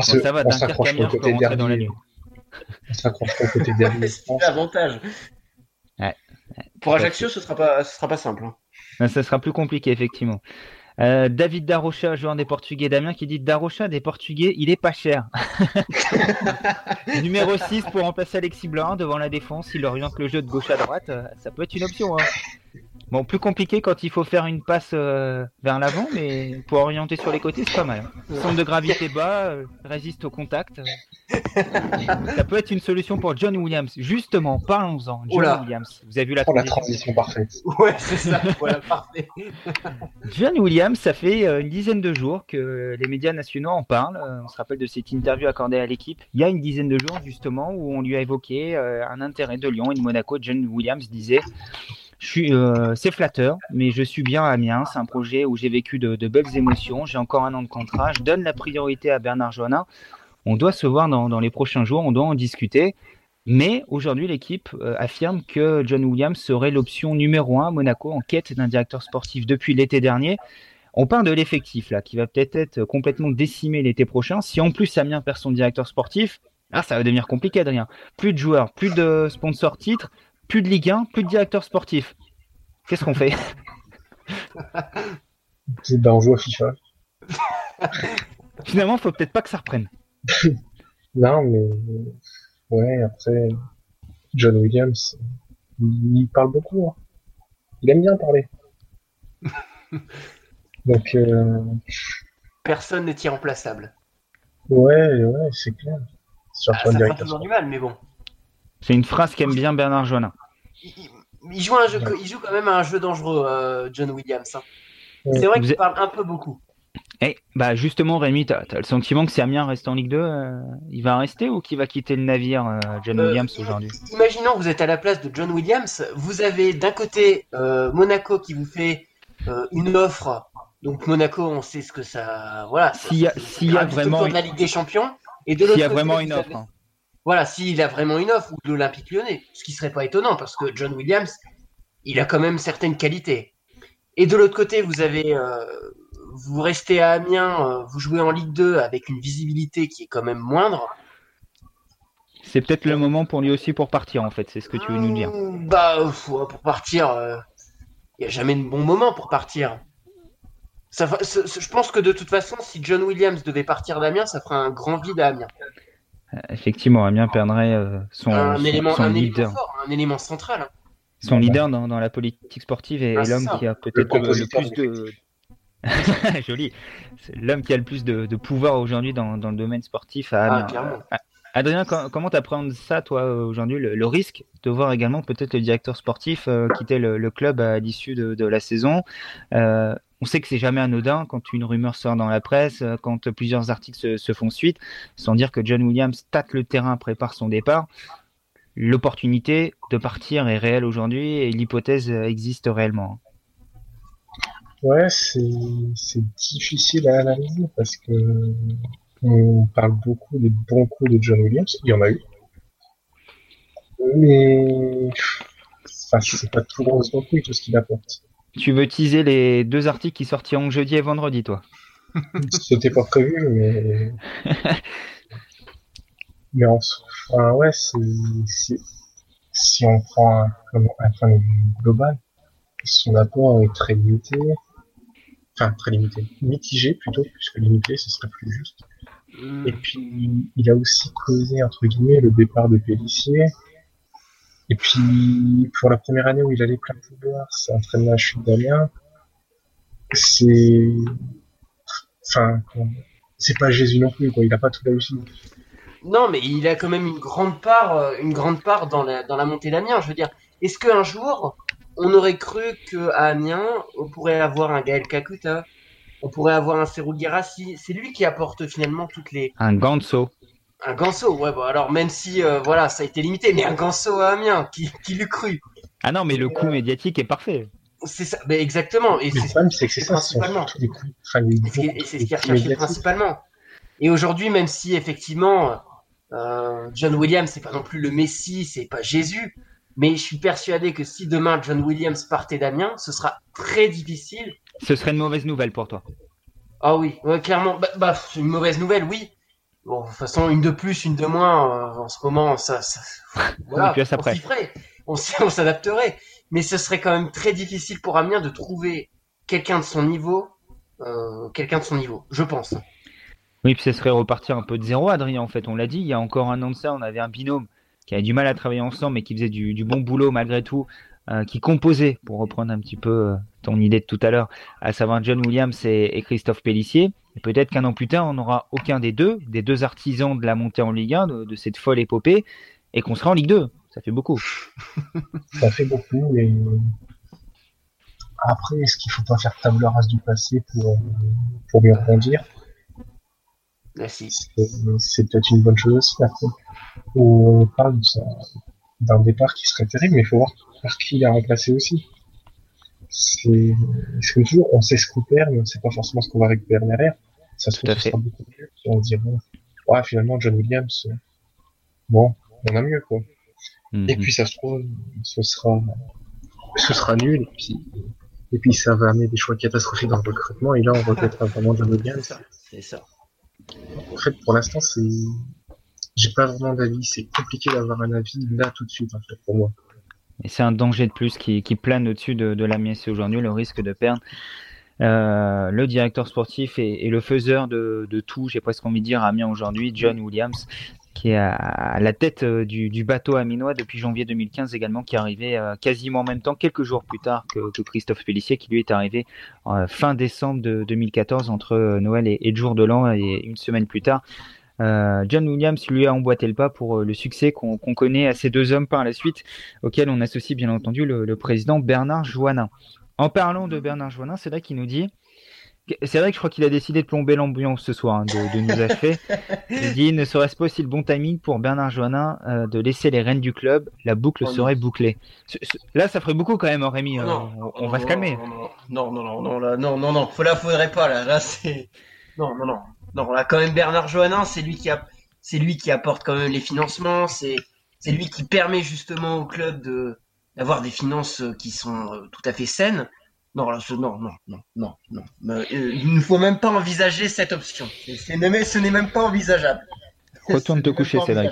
ça va, peux rentrer dans la nuit. On s'accroche pas au côté dernier. c'est l'avantage. Ouais. Pour Ajaccio, ce sera pas, ce sera pas simple. Hein. Ça sera plus compliqué, effectivement. Euh, David Darocha, joueur des Portugais Damien, qui dit Darocha des Portugais, il est pas cher. Numéro 6 pour remplacer Alexis Blanc devant la défense, il oriente le jeu de gauche à droite, ça peut être une option. Hein. Bon, plus compliqué quand il faut faire une passe euh, vers l'avant, mais pour orienter sur les côtés, c'est pas mal. Centre de gravité bas, euh, résiste au contact. Ça peut être une solution pour John Williams. Justement, parlons-en. John Williams, vous avez vu la, oh, transition? parfaite. Ouais, c'est ça. voilà, parfait. John Williams, ça fait euh, une dizaine de jours que les médias nationaux en parlent. On se rappelle de cette interview accordée à l'équipe. Il y a une dizaine de jours, justement, où on lui a évoqué un intérêt de Lyon et de Monaco. John Williams disait euh, c'est flatteur, mais je suis bien à Amiens. C'est un projet où j'ai vécu de, belles émotions. J'ai encore un an de contrat. Je donne la priorité à Bernard Joannin. On doit se voir dans, les prochains jours. On doit en discuter. Mais aujourd'hui, l'équipe euh, affirme que John Williams serait l'option numéro un à Monaco en quête d'un directeur sportif depuis l'été dernier. On parle de l'effectif là, qui va peut-être être complètement décimé l'été prochain. Si en plus Amiens perd son directeur sportif, ah, ça va devenir compliqué, Adrien. Plus de joueurs, plus de sponsors titres, plus de Ligue 1, plus de directeur sportif. Qu'est-ce qu'on fait ben, on joue à FIFA. Finalement, faut peut-être pas que ça reprenne. non, mais ouais, après, John Williams, il parle beaucoup. Hein. Il aime bien parler. Donc, euh, Personne n'est irremplaçable. ouais, ouais, c'est clair. Surtout Ah, un ça fera toujours du mal, mais bon. C'est une phrase qu'aime bien Bernard Joinin. Il, joue un jeu, Ouais. il joue quand même à un jeu dangereux, euh, John Williams. hein. Ouais. C'est vrai qu'il parle un peu beaucoup. Eh, bah justement, Rémi, t'as as le sentiment que si Amiens reste en Ligue 2, euh, il va rester ou qu'il va quitter le navire, euh, John Euh, Williams, aujourd'hui? Imaginons que vous êtes à la place de John Williams. Vous avez d'un côté euh, Monaco qui vous fait euh, une offre. Donc Monaco, on sait ce que ça. Voilà. S'il y a, y vraiment, de la Ligue des Champions. Et de s'il l'autre y a vraiment une avez- offre. hein. Voilà, s'il a vraiment une offre ou de l'Olympique lyonnais, ce qui serait pas étonnant parce que John Williams, il a quand même certaines qualités. Et de l'autre côté, vous avez, euh, vous restez à Amiens, euh, vous jouez en Ligue 2 avec une visibilité qui est quand même moindre. C'est peut-être le moment pour lui aussi pour partir, en fait. C'est ce que tu veux nous dire. Mmh, Bah, euh, pour partir, il n'y a jamais de bon moment pour partir. Ça, je pense que de toute façon, si John Williams devait partir d'Amiens, ça ferait un grand vide à Amiens. Euh, Effectivement, Amiens perdrait euh, son, un, son- élément, son un leader, élément fort, un élément central. hein. son leader dans, dans la politique sportive et, Ah, et l'homme qui a peut-être le, plus de. Joli. L'homme qui a le plus de, de pouvoir aujourd'hui dans, dans le domaine sportif à Ah, Amiens. clairement. Adrien, com- comment t'appréhendes ça, toi, euh, aujourd'hui, le, le risque de voir également peut-être le directeur sportif euh, quitter le, le club à l'issue de, de la saison? Euh, On sait que c'est jamais anodin quand une rumeur sort dans la presse, euh, quand plusieurs articles se, font suite, sans dire que John Williams tâte le terrain, prépare son départ. L'opportunité de partir est réelle aujourd'hui et l'hypothèse euh, existe réellement. Ouais, c'est difficile à analyser parce que on parle beaucoup des bons coups de John Williams, il y en a eu. Mais c'est pas tout rose non plus tout ce qu'il apporte. Tu veux teaser les deux articles qui sortiront jeudi et vendredi, toi C'était pas prévu, mais mais en enfin, ouais, si on prend un, comme un point de vue global, son apport est très limité, enfin très limité, mitigé plutôt, puisque limité ce serait plus juste. Et puis, il a aussi causé, entre guillemets, le départ de Pellissier. Et puis, pour la première année où il allait plein pouvoir, ça entraîne la chute d'Amiens. C'est, enfin, c'est pas Jésus non plus, quoi. Il a pas tout réussi. Non, mais il a quand même une grande part, euh, une grande part dans la, dans la montée d'Amiens. Je veux dire, est-ce qu'un jour, on aurait cru qu'à Amiens, on pourrait avoir un Gaël Kakuta, on pourrait avoir un Serou C'est lui qui apporte finalement toutes les. Un Ganso. Un Ganso, ouais, bon, alors même si, euh, voilà, ça a été limité, mais un Ganso à Amiens, qui, qui l'eût cru? Ah non, mais le coup médiatique est parfait. C'est ça, mais exactement. Et le c'est problème, c'est que c'est ça, principalement. tous les coups. Et c'est- ce qu'il recherchait principalement. Et aujourd'hui, même si effectivement euh, John Williams c'est pas non plus le Messi, c'est pas Jésus, mais je suis persuadé que si demain John Williams partait d'Amiens, ce sera très difficile. Ce serait une mauvaise nouvelle pour toi. Ah oui, ouais, clairement, bah, bah, c'est une mauvaise nouvelle, oui. Bon, de toute façon, une de plus, une de moins, euh, en ce moment, ça, ça voilà, on après. s'y ferait, on, s'adapterait. Mais ce serait quand même très difficile pour Amiens de trouver quelqu'un de son niveau, euh, quelqu'un de son niveau, je pense. Oui, puis ce serait repartir un peu de zéro, Adrien, en fait. On l'a dit, il y a encore un an de ça, on avait un binôme qui avait du mal à travailler ensemble, mais qui faisait du, du bon boulot malgré tout, euh, qui composait, pour reprendre un petit peu euh, ton idée de tout à l'heure, à savoir John Williams et, et Christophe Pellissier. Et peut-être qu'un an plus tard, on n'aura aucun des deux, des deux artisans de la montée en Ligue 1, de, de cette folle épopée, et qu'on sera en Ligue 2. Ça fait beaucoup. Ça fait beaucoup, mais après, est-ce qu'il faut pas faire table rase du passé pour, pour rebondir? Si. C'est peut-être une bonne chose aussi. Après, on parle d'un- d'un départ qui serait terrible, mais il faut voir par qui il a remplacé aussi. C'est c'est comme toujours, on sait ce qu'on perd, mais on sait pas forcément ce qu'on va récupérer derrière. Ça se Tout trouve, à ce fait. sera beaucoup mieux. Et on se dit, bon, ouais, finalement, John Williams, euh, bon, on a mieux, quoi. Et Mhm. puis, ça se trouve, ce sera, ce sera nul, et puis, et puis ça va amener des choix catastrophiques dans le recrutement, et là, on regrettera vraiment John Williams. C'est ça. En fait, pour l'instant, c'est, j'ai pas vraiment d'avis. C'est compliqué d'avoir un avis là tout de suite, en fait, pour moi. Et c'est un danger de plus qui, plane au-dessus de, de la aujourd'hui, le risque de perdre euh, le directeur sportif et, le faiseur de, tout, j'ai presque envie de dire, à Amiens aujourd'hui, John Williams. qui est à, la tête du, bateau aminois depuis janvier 2015 également, qui est arrivé quasiment en même temps, quelques jours plus tard que, Christophe Pellissier, qui lui est arrivé fin décembre de 2014 entre Noël et, et le jour de l'an et une semaine plus tard. Euh, John Williams lui a emboîté le pas pour euh, le succès qu'on connaît à ces deux hommes par la suite, auxquels on associe bien entendu le, président Bernard Joannin. En parlant de Bernard Joannin, c'est vrai qu'il nous dit c'est vrai que je crois qu'il a décidé de plomber l'ambiance ce soir, hein, de, nous achever. Il dit ne serait-ce pas aussi le bon timing pour Bernard Joannin euh, de laisser les rênes du club, la boucle oh serait bouclée. Là, ça ferait beaucoup quand même, hein, Rémi. on, va se calmer. Non, non, non, non, non, non, non, non, là, faudrait pas là. Là, c'est non, non, non. Non, là, quand même, Bernard Johannin, c'est lui qui a, c'est lui qui apporte quand même les financements, c'est, c'est lui qui permet justement au club de, d'avoir des finances euh, qui sont euh, tout à fait saines. Non, non, non, non, non, non. Euh, il ne faut même pas envisager cette option. Ce n'est même pas envisageable. Retourne te coucher, Cédric.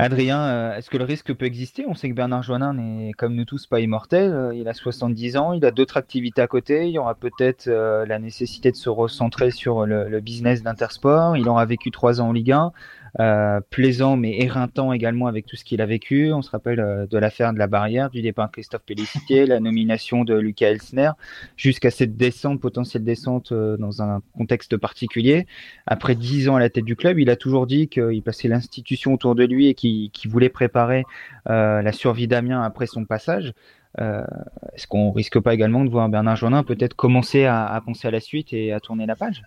Adrien, euh, est-ce que le risque peut exister? On sait que Bernard Joannin n'est, comme nous tous, pas immortel. Euh, il a 70 ans, il a d'autres activités à côté. Il y aura peut-être euh, la nécessité de se recentrer sur le, le business d'Intersport. Il aura vécu trois ans en Ligue 1. Euh, plaisant mais éreintant également avec tout ce qu'il a vécu. On se rappelle euh, de l'affaire de la barrière, du départ de Christophe Pellicitier, la nomination de Lucas Elsner, jusqu'à cette descente, potentielle descente euh, dans un contexte particulier. Après dix ans à la tête du club, il a toujours dit qu'il passait l'institution autour de lui et qu'il voulait préparer la survie d'Amiens après son passage. Est-ce qu'on risque pas également de voir Bernard Jonin peut-être commencer à, à, penser à la suite et à tourner la page?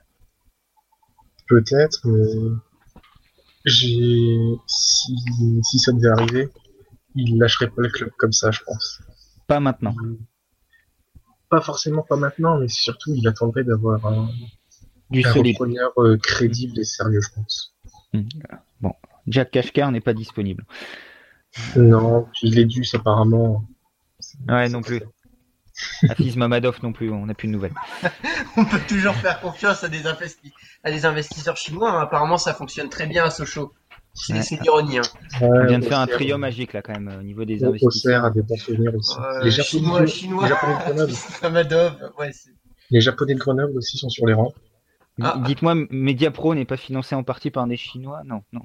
Peut-être, mais j'ai, si, si ça devait arriver, il lâcherait pas le club comme ça, je pense. Pas maintenant. Pas forcément pas maintenant, mais surtout il attendrait d'avoir un, du un euh, crédible et sérieux, je pense. Hmm. Bon, Jack Kashkar n'est pas disponible. Non, il est dû apparemment. Ouais, non plus. Afis Mamadov non plus, on n'a plus de nouvelles. on peut toujours faire confiance à des, à des investisseurs chinois. Hein. Apparemment, ça fonctionne très bien à Sochaux. C'est l'ironie. Hein. on vient de faire un trio magique là quand même au niveau des investisseurs. des aussi. les Japonais, Chinois, Japonais de Grenoble. Mamadov, ouais, les Japonais de Grenoble aussi sont sur les rangs. Ah. Dites-moi, Mediapro n'est pas financé en partie par des Chinois? Non, non.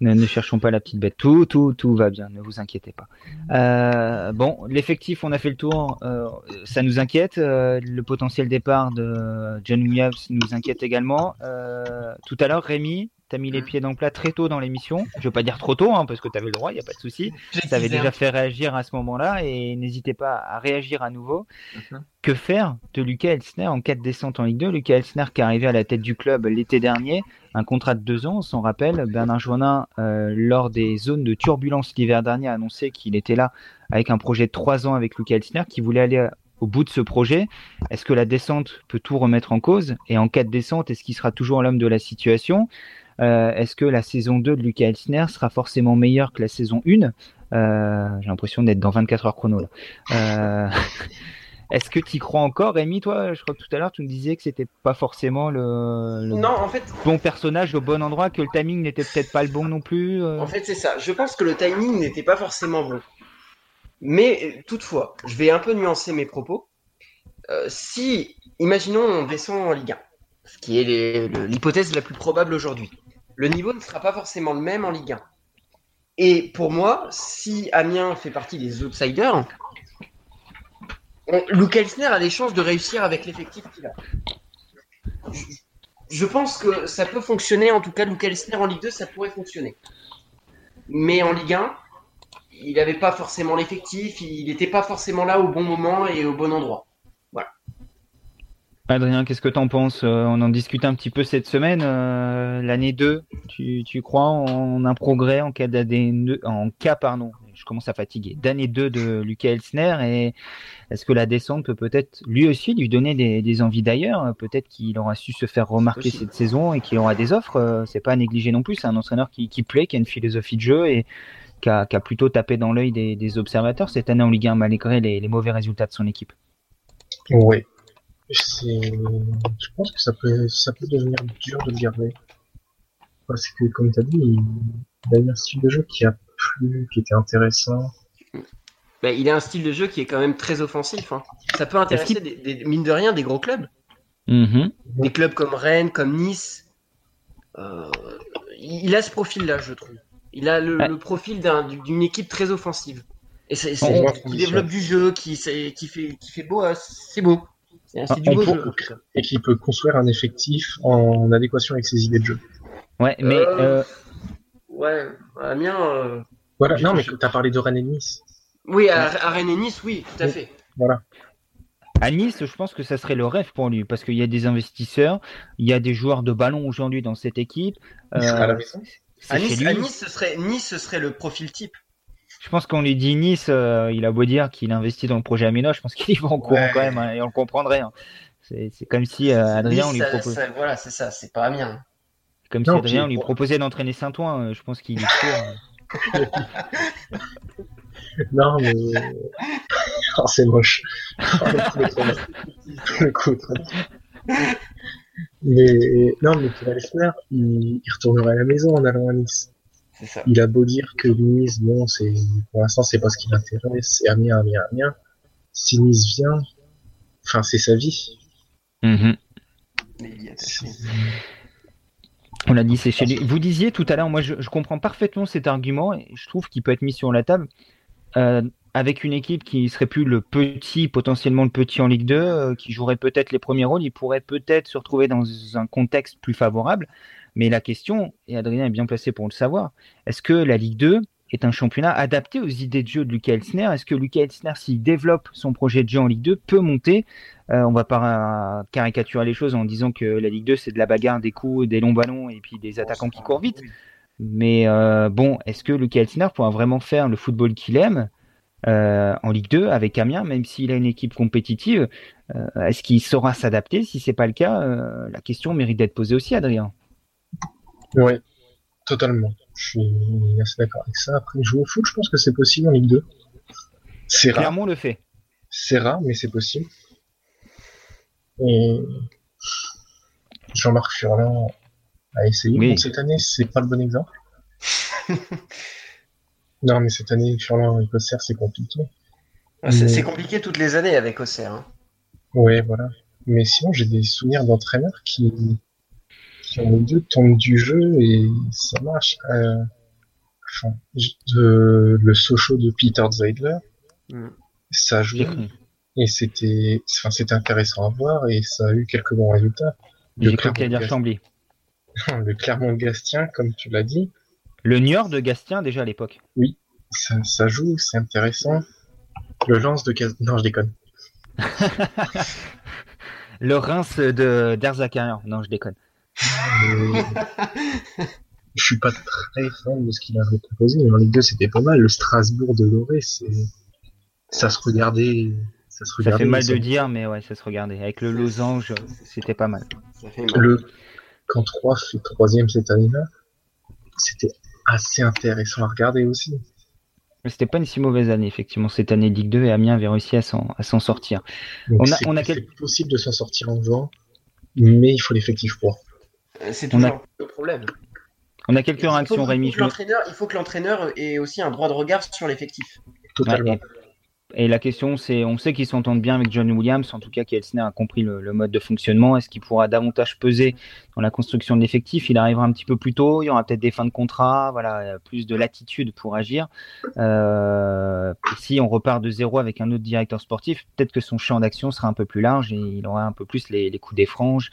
Ne, cherchons pas la petite bête. Tout, tout, tout va bien. Ne vous inquiétez pas. Euh, bon, l'effectif, on a fait le tour. Euh, ça nous inquiète. Euh, le potentiel départ de John Williams nous inquiète également. tout à l'heure, Rémi, tu as mis les pieds dans le plat très tôt dans l'émission. Je veux pas dire trop tôt, hein, parce que tu avais le droit, il n'y a pas de souci. Ça avait déjà fait réagir à ce moment-là et n'hésitez pas à réagir à nouveau. Mhm. Que faire de Lucas Elsner en cas de descente en Ligue 2 Lucas Elsner qui est arrivé à la tête du club l'été dernier, un contrat de deux ans, on s'en rappelle. Bernard Joannin, euh, lors des zones de turbulence l'hiver dernier, a annoncé qu'il était là avec un projet de trois ans avec Lucas Elsner, qui voulait aller au bout de ce projet. Est-ce que la descente peut tout remettre en cause? Et en cas de descente, est-ce qu'il sera toujours l'homme de la situation? Euh, est-ce que la saison 2 de Lucas Elsner sera forcément meilleure que la saison 1 euh, J'ai l'impression d'être dans 24 heures chrono. Euh, est-ce que tu y crois encore, Rémi? Toi, je crois que tout à l'heure, tu me disais que c'était pas forcément le, non, en fait... bon personnage au bon endroit, que le timing n'était peut-être pas le bon non plus. En fait, c'est ça. Je pense que le timing n'était pas forcément bon. Mais toutefois, je vais un peu nuancer mes propos. si, imaginons, on descend en Ligue 1, ce qui est l'hypothèse la plus probable aujourd'hui le niveau ne sera pas forcément le même en Ligue 1. Et pour moi, si Amiens fait partie des outsiders, Luke Elsner a des chances de réussir avec l'effectif qu'il a. Je, pense que ça peut fonctionner, en tout cas, Luke Elsner en Ligue 2, ça pourrait fonctionner. Mais en Ligue 1, il n'avait pas forcément l'effectif, il n'était pas forcément là au bon moment et au bon endroit. Adrien, qu'est-ce que tu en penses euh, On en discute un petit peu cette semaine. Euh, l'année 2, tu, crois en un progrès en cas, en cas pardon, je commence à fatiguer, d'année 2 de Lucas Elsner et est-ce que la descente peut peut-être lui aussi lui donner des, envies d'ailleurs Peut-être qu'il aura su se faire remarquer cette saison et qu'il aura des offres. Euh, c'est pas à négliger non plus. C'est un entraîneur qui, plaît, qui a une philosophie de jeu et qui a, plutôt tapé dans l'œil des, observateurs cette année en Ligue 1 malgré les mauvais résultats de son équipe. Oui, je pense que ça peut, ça peut devenir dur de le garder. Parce que, comme tu as dit, il a un style de jeu qui a plu, qui était intéressant. Bah, il a un style de jeu qui est quand même très offensif. Hein. Ça peut intéresser, des, mine de rien, des gros clubs. Mm-hmm. Des clubs comme Rennes, comme Nice. il a ce profil-là, je trouve. Il a le, profil d'une équipe très offensive. Et c'est, qui développe du jeu, qui, qui, fait, qui fait beau, c'est beau. C'est, ah, du beau jeu. Et qui peut construire un effectif en adéquation avec ses idées de jeu. Ouais, mais. Euh, ouais, Amiens. Voilà, non, mais tu as parlé de Rennes et Nice. Oui, à, Rennes et Nice, oui, tout à fait. Voilà. À Nice, je pense que ça serait le rêve pour lui, parce qu'il y a des investisseurs, il y a des joueurs de ballon aujourd'hui dans cette équipe. À la euh. À nice, ce serait, nice, ce serait le profil type. Je pense qu'on lui dit Nice, euh, il a beau dire qu'il investit dans le projet Amino, je pense qu'il y va en courant quand même, hein, et on le comprendrait. Hein. C'est comme si euh, Adrien, on lui proposait. Voilà, c'est ça, c'est pas Amiens. Comme si Adrien, on lui proposait d'entraîner Saint-Ouen, je pense qu'il est non, mais. Oh, c'est moche. le coup, Mais non, mais Lesnar, il, il retournerait à la maison en allant à Nice. Ça. Il a beau dire que Nice, bon, c'est pour l'instant c'est pas ce qui l'intéresse, c'est Amiens, Amiens, Amiens. Si Nice vient, enfin c'est sa vie. Mm-hmm. On l'a dit, c'est chez lui. Vous disiez tout à l'heure, moi je, comprends parfaitement cet argument et je trouve qu'il peut être mis sur la table. Euh, avec une équipe qui serait plus le petit, potentiellement le petit en Ligue 2, euh, qui jouerait peut-être les premiers rôles, il pourrait peut-être se retrouver dans un contexte plus favorable. Mais la question, et Adrien est bien placé pour le savoir, est-ce que la Ligue 2 est un championnat adapté aux idées de jeu de Lucas Elsner? Est-ce que Lucas Elsner, s'il développe son projet de jeu en Ligue 2, peut monter? Euh, On va pas caricaturer les choses en disant que la Ligue 2, c'est de la bagarre, des coups, des longs ballons et puis des attaquants qui courent vite. Mais euh, bon, est-ce que Lucas Elsner pourra vraiment faire le football qu'il aime euh, en Ligue 2 avec Amiens, même s'il a une équipe compétitive, euh, est-ce qu'il saura s'adapter? Si c'est pas le cas, la question mérite d'être posée aussi, Adrien. Oui, totalement. Je suis assez d'accord avec ça. Après, jouer au foot, je pense que c'est possible en Ligue 2. C'est rare. Clairement, le fait. C'est rare, mais c'est possible. Et Jean-Marc Furlan a essayé. cette année, c'est pas le bon exemple. Non, mais cette année, Furlan avec Auxerre, c'est compliqué. Ah, c'est compliqué toutes les années avec Auxerre. Hein. Oui, voilà. Mais sinon, j'ai des souvenirs d'entraîneurs qui, les deux tombent du jeu et ça marche. Euh, enfin, le Sochaux de Peter Zeidler, mm. ça joue. Et c'était, enfin, c'était intéressant à voir et ça a eu quelques bons résultats. Le Clermont, Chambly. le Clermont-Gastien, comme tu l'as dit, le Niort de Gastien déjà à l'époque. Oui, ça, joue, c'est intéressant. Le lance de Gastien. Non, je déconne. le Reims de d'Erzakarian. Non, je déconne. Je suis pas très fan de ce qu'il a proposé, mais en Ligue 2 c'était pas mal. Le Strasbourg de Loré, c'est ça se regardait. Ça, se regardait, ça fait mal de dire, mais ouais, ça se regardait. Avec le losange, c'était pas mal. Le quand 3 fait troisième cette année-là, c'était assez intéressant à regarder aussi. C'était pas une si mauvaise année, effectivement, cette année Ligue 2 et Amiens avait réussi à s'en sortir. on a, on a C'est possible de s'en sortir en jouant, mais il faut l'effectif pour. Euh, c'est toujours le problème. On a quelques réactions, Rémi. Il faut que l'entraîneur ait aussi un droit de regard sur l'effectif. Totalement. Et la question, c'est, on sait qu'ils s'entendent bien avec John Williams, en tout cas qu'Elsner a compris le, mode de fonctionnement. Est-ce qu'il pourra davantage peser dans la construction de l'effectif? Il arrivera un petit peu plus tôt, il y aura peut-être des fins de contrat, voilà, plus de latitude pour agir. Euh, si on repart de zéro avec un autre directeur sportif, peut-être que son champ d'action sera un peu plus large et il aura un peu plus les, coups des franges.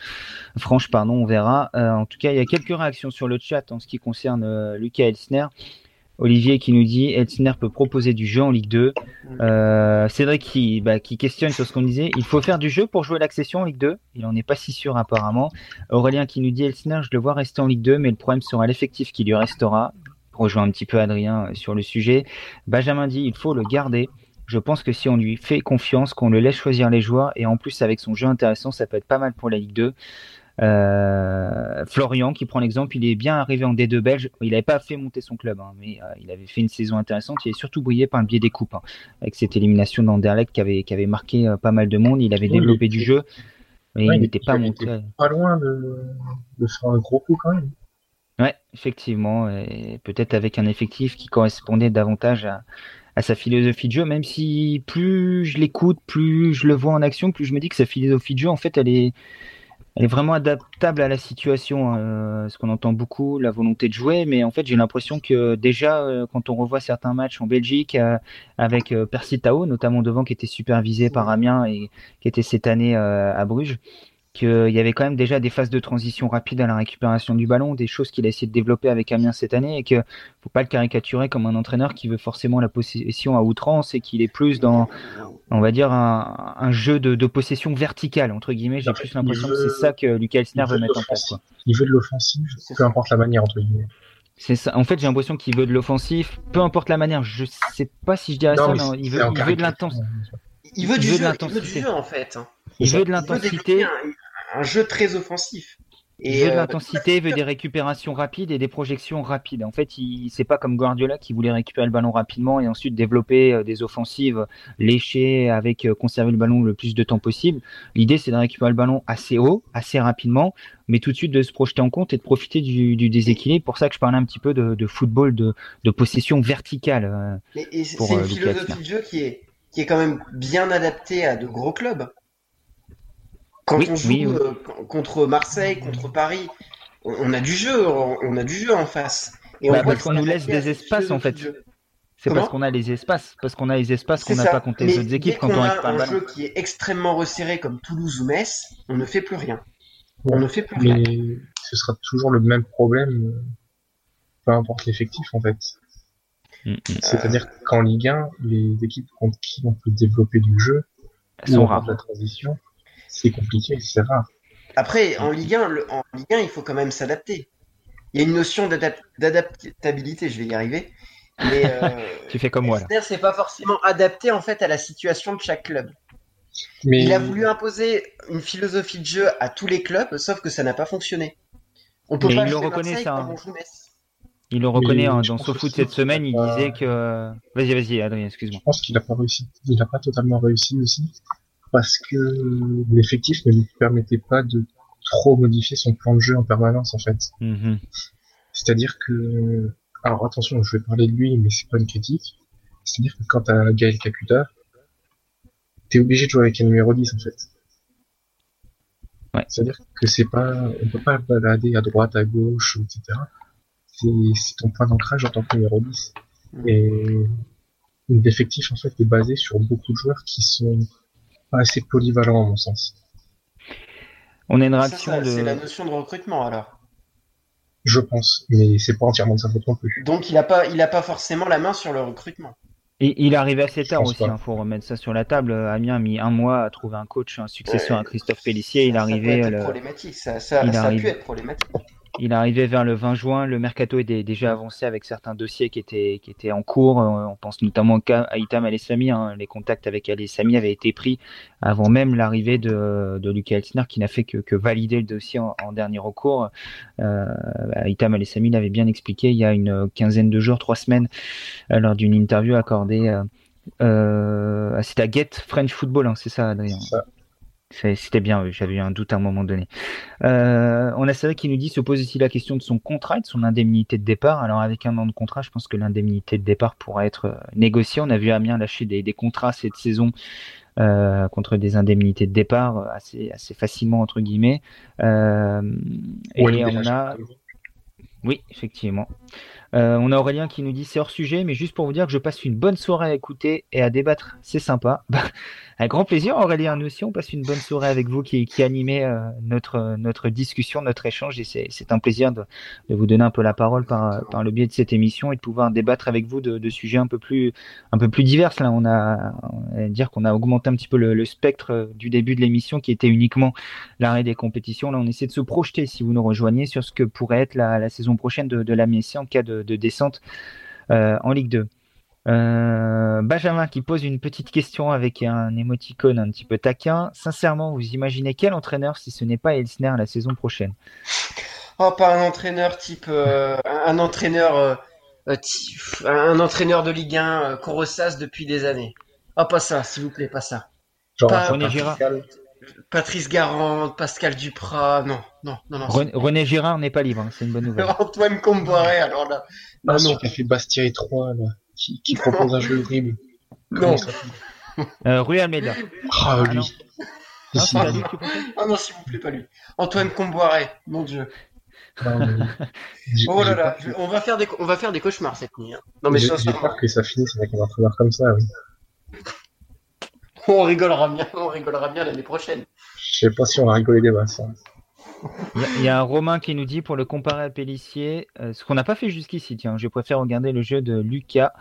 Franches, pardon, on verra. Euh, en tout cas, il y a quelques réactions sur le chat en ce qui concerne euh, Lucas Elsner. Olivier qui nous dit Elsner peut proposer du jeu en Ligue 2. Mm. Euh, Cédric qui, bah, qui questionne sur ce qu'on disait. Il faut faire du jeu pour jouer l'accession en Ligue 2. Il en est pas si sûr apparemment. Aurélien qui nous dit Elsner, je le vois rester en Ligue 2, mais le problème sera l'effectif qui lui restera. Rejoint un petit peu Adrien euh, sur le sujet. Benjamin dit il faut le garder. Je pense que si on lui fait confiance, qu'on le laisse choisir les joueurs, et en plus avec son jeu intéressant, ça peut être pas mal pour la Ligue 2. Euh, Florian qui prend l'exemple, il est bien arrivé en D2 belge. Il n'avait pas fait monter son club, hein, mais euh, il avait fait une saison intéressante. Il est surtout brillé par le biais des coupes, hein, avec cette élimination d'Anderlecht qui avait, qui avait marqué euh, pas mal de monde. Il avait développé du jeu, mais il n'était pas monté. Pas loin de, de, faire un gros coup quand même. Ouais, effectivement, et peut-être avec un effectif qui correspondait davantage à, à sa philosophie de jeu, même si plus je l'écoute, plus je le vois en action, plus je me dis que sa philosophie de jeu, en fait, elle est elle est vraiment adaptable à la situation. Hein, ce qu'on entend beaucoup, la volonté de jouer, mais en fait, j'ai l'impression que déjà, quand on revoit certains matchs en Belgique avec Percy Tao, notamment devant, qui était supervisé par Amiens et qui était cette année à Bruges, qu'il y avait quand même déjà des phases de transition rapide à la récupération du ballon, des choses qu'il a essayé de développer avec Amiens cette année et qu'il ne faut pas le caricaturer comme un entraîneur qui veut forcément la possession à outrance et qu'il est plus dans, on va dire, un, jeu de, possession verticale, entre guillemets. J'ai plus l'impression que c'est ça que Lucas Elsner veut mettre en place. Il veut de l'offensive, peu importe la manière, entre guillemets. C'est ça. En fait, j'ai l'impression qu'il veut de l'offensif, peu importe la manière. Je sais pas si je dirais ça, mais, il veut, il veut de l'intensité. Il veut du, jeu, en fait. Il veut de l'intensité un jeu très offensif. Et veut de euh, l'intensité, il veut des récupérations rapides et des projections rapides. En fait, il c'est pas comme Guardiola qui voulait récupérer le ballon rapidement et ensuite développer euh, des offensives léchées avec euh, conserver le ballon le plus de temps possible. L'idée, c'est de récupérer le ballon assez haut, assez rapidement, mais tout de suite de se projeter en compte et de profiter du, du déséquilibre. Pour ça que je parlais un petit peu de, de football de, de, possession verticale. c'est une philosophie de jeu qui est qui est quand même bien adaptée à de gros clubs. Quand on joue euh, contre Marseille, contre Paris, on, a du jeu, on, a du jeu en face. Et bah, parce qu'on nous laisse des espaces en fait. C'est parce qu'on a les espaces, parce qu'on a les espaces qu'on n'a pas contre les autres équipes quand on, a un jeu qui est extrêmement resserré comme Toulouse ou Metz, on ne fait plus rien. On ne fait plus rien. Mais ce sera toujours le même problème, peu importe l'effectif en fait. Mm, mm. C'est-à-dire qu'en Ligue 1, les équipes contre qui on peut développer du jeu, Elles sont rares. la transition, c'est compliqué, c'est rare. Après, en Ligue 1, en Ligue 1, il faut quand même s'adapter. Il y a une notion d'adaptabilité, je vais y arriver. Mais euh, tu fais comme moi. C'est pas forcément adapté en fait à la situation de chaque club. Mais... Il a voulu imposer une philosophie de jeu à tous les clubs, sauf que ça n'a pas fonctionné. On peut pas il le reconnaît ça. Hein. Il le reconnaît hein, dans SoFoot cette semaine, il disait que. Vas-y, vas-y, Adrien, excuse-moi. Je pense qu'il n'a pas réussi. Il n'a pas totalement réussi aussi parce que l'effectif ne lui permettait pas de trop modifier son plan de jeu en permanence en fait. Mm-hmm. C'est-à-dire que, alors attention, je vais parler de lui, mais c'est pas une critique. C'est-à-dire que quand t'as Gaël Kakuta, t'es obligé de jouer avec un numéro 10 en fait. Ouais. C'est-à-dire que c'est pas, on peut pas balader à droite, à gauche, etc. C'est ton point d'ancrage en tant que numéro 10. Mm. Et l'effectif en fait est basé sur beaucoup de joueurs qui sont pas assez polyvalent à mon sens. On a une réaction de. C'est la notion de recrutement alors. Je pense, mais c'est pas entièrement de sa faute non plus. Donc il a pas, il a pas forcément la main sur le recrutement. Et il est arrivé assez tard aussi, il hein, faut remettre ça sur la table. Amiens a mis un mois à trouver un coach, un successeur à Christophe Pellissier. il est arrivé. Ça, peut être problématique. Ça, ça, il a pu être problématique. Il est arrivé vers le 20 juin. Le mercato était déjà avancé avec certains dossiers qui étaient, qui étaient en cours. Euh, on pense notamment à Itam Alessami. Hein. Les contacts avec Alessami avaient été pris avant même l'arrivée de, de Lucas Elsner, qui n'a fait que, que, valider le dossier en, dernier recours. Euh, Itam Alessami l'avait bien expliqué il y a une quinzaine de jours, trois semaines, euh, lors d'une interview accordée. Euh, euh, c'était à Get French Football, hein, c'est ça, Adrien? C'était bien, j'avais eu un doute à un moment donné. Euh, on a Cédric qui nous dit se pose aussi la question de son contrat et de son indemnité de départ. Alors avec un an de contrat, je pense que l'indemnité de départ pourra être euh, négociée. On a vu Amiens lâcher des, des contrats cette saison euh, contre des indemnités de départ assez, assez facilement entre guillemets. Euh, et on a, oui, effectivement. Euh, on a Aurélien qui nous dit c'est hors sujet, mais juste pour vous dire que je passe une bonne soirée à écouter et à débattre, c'est sympa. Un grand plaisir Aurélien, nous aussi on passe une bonne soirée avec vous qui, qui animez euh, notre, notre discussion, notre échange et c'est un plaisir de, vous donner un peu la parole par, le biais de cette émission et de pouvoir débattre avec vous de, sujets un peu plus, divers. Là, on a, dire qu'on a augmenté un petit peu le, spectre du début de l'émission qui était uniquement l'arrêt des compétitions. Là, on essaie de se projeter si vous nous rejoignez sur ce que pourrait être la, saison prochaine de, de en cas de, de descente euh, en Ligue 2. Euh, Benjamin qui pose une petite question avec un émoticône un petit peu taquin. Sincèrement, vous imaginez quel entraîneur si ce n'est pas Elsner la saison prochaine? Oh, pas un entraîneur type euh, un entraîneur un entraîneur de Ligue 1 Corossas depuis des années. Oh, pas ça, s'il vous plaît, pas ça. René Girard. Patrice Garand, Pascal Duprat, non, non, non, non. René, Girard n'est pas libre, hein, c'est une bonne nouvelle. Antoine Comboiré, alors là. Ah, non, non. qui a fait Bastille 3, là, qui, qui propose un jeu horrible. Non. Euh, Rui Almeida. Ah, lui. Ah, non, s'il vous plaît, pas lui. Antoine Comboiret, mon dieu. oh là là, on, va faire des, on va faire des cauchemars cette nuit. Hein. Non, mais J'ai peur que ça finisse avec un entraîneur comme ça, oui. On rigolera bien, on rigolera bien l'année prochaine. Je sais pas si on va rigoler des masses. Hein. Il y, a un Romain qui nous dit pour le comparer à Pellissier, euh, ce qu'on n'a pas fait jusqu'ici, tiens, je préfère regarder le jeu de Lucas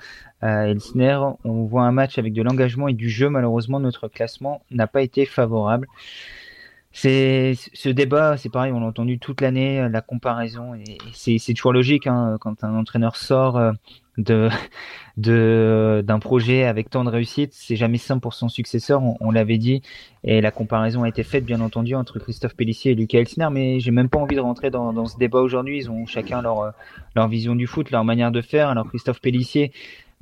euh, Elsner. On voit un match avec de l'engagement et du jeu. Malheureusement, notre classement n'a pas été favorable. C'est ce débat, c'est pareil, on l'a entendu toute l'année, euh, la comparaison, et c'est toujours logique hein, quand un entraîneur sort euh, de d'un projet avec tant de réussite, c'est jamais simple pour son successeur, on, l'avait dit, et la comparaison a été faite bien entendu entre Christophe Pellissier et Lucas Elsner, mais j'ai même pas envie de rentrer dans, dans ce débat aujourd'hui. Ils ont chacun leur leur vision du foot, leur manière de faire. Alors Christophe Pellissier,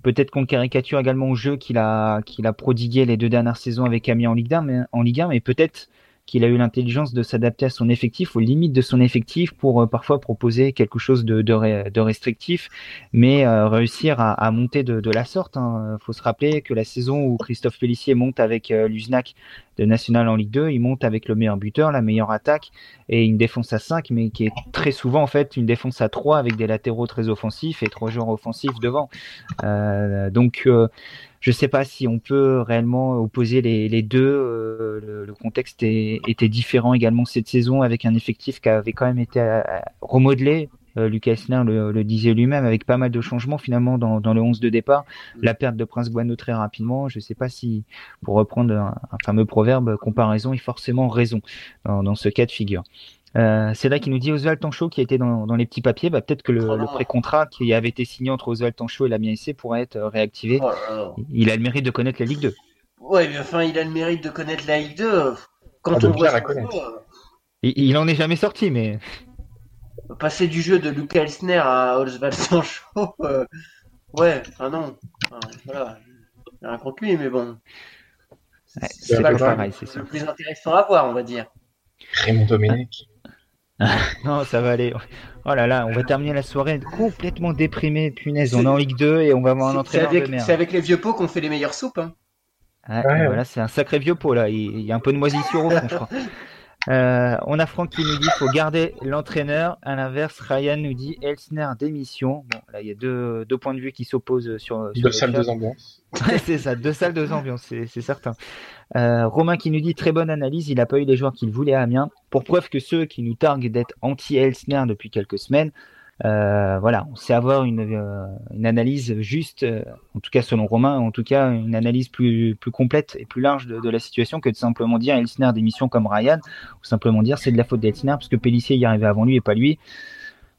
peut-être qu'on caricature également au jeu qu'il a qu'il a prodigué les deux dernières saisons avec Amiens en Ligue 1, mais en Ligue 1, mais peut-être qu'il a eu l'intelligence de s'adapter à son effectif, aux limites de son effectif, pour euh, parfois proposer quelque chose de, restrictif, mais euh, réussir à, monter de, la sorte. Il hein. faut se rappeler que la saison où Christophe Pellissier monte avec euh, de National en Ligue 2, il monte avec le meilleur buteur, la meilleure attaque et une défense à 5, mais qui est très souvent en fait une défense à 3 avec des latéraux très offensifs et trois joueurs offensifs devant. Euh, donc je ne sais pas si on peut réellement opposer les, deux. Euh, le, contexte était différent également cette saison avec un effectif qui avait quand même été euh, remodelé. Euh, Lucas Esner le, disait lui-même avec pas mal de changements finalement dans, le 11 de départ. La perte de Prince Guano très rapidement. Je ne sais pas si, pour reprendre un, fameux proverbe, comparaison est forcément raison dans ce cas de figure. Euh, c'est là qu'il nous dit Oswald Tanchot qui a été dans, les petits papiers. Bah, peut-être que le, oh pré-contrat qui avait été signé entre Oswald Tanchot et la MIAC pourrait être euh, réactivé. Oh il a le mérite de connaître la Ligue 2. Ouais, mais enfin, il a le mérite de connaître la Ligue 2. Quand ah, on voit euh, il, en est jamais sorti, mais. Passer du jeu de Luca Elsner à Oswald Tanchot, ouais, enfin non. voilà. Rien contre lui, mais bon. c'est pas pareil, c'est Le plus intéressant à voir, on va dire. Raymond Domenech. non, ça va aller. Oh là là, on va terminer la soirée complètement déprimé, punaise. On est en Ligue 2 et on va avoir un entraîneur avec, de merde. C'est avec les vieux pots qu'on fait les meilleures soupes. Hein. Voilà, c'est un sacré vieux pot là. Il, y a un peu de moisissure au fond, je crois. Euh, on a Franck qui nous dit faut garder l'entraîneur. À l'inverse, Ryan nous dit Elsner démission. Bon, là il y a deux, deux points de vue qui s'opposent sur. sur deux salles, deux ambiances. c'est ça, deux salles, deux ambiances, c'est certain. Euh, Romain qui nous dit très bonne analyse. Il n'a pas eu les joueurs qu'il voulait à Amiens. Pour preuve que ceux qui nous targuent d'être anti-Elsner depuis quelques semaines euh, voilà, on sait avoir une, euh, une analyse juste, euh, en tout cas selon Romain, en tout cas une analyse plus, plus complète et plus large de, de la situation que de simplement dire Elsner démission comme Ryan, ou simplement dire c'est de la faute d'Elsner parce que Pellissier y arrivait avant lui et pas lui.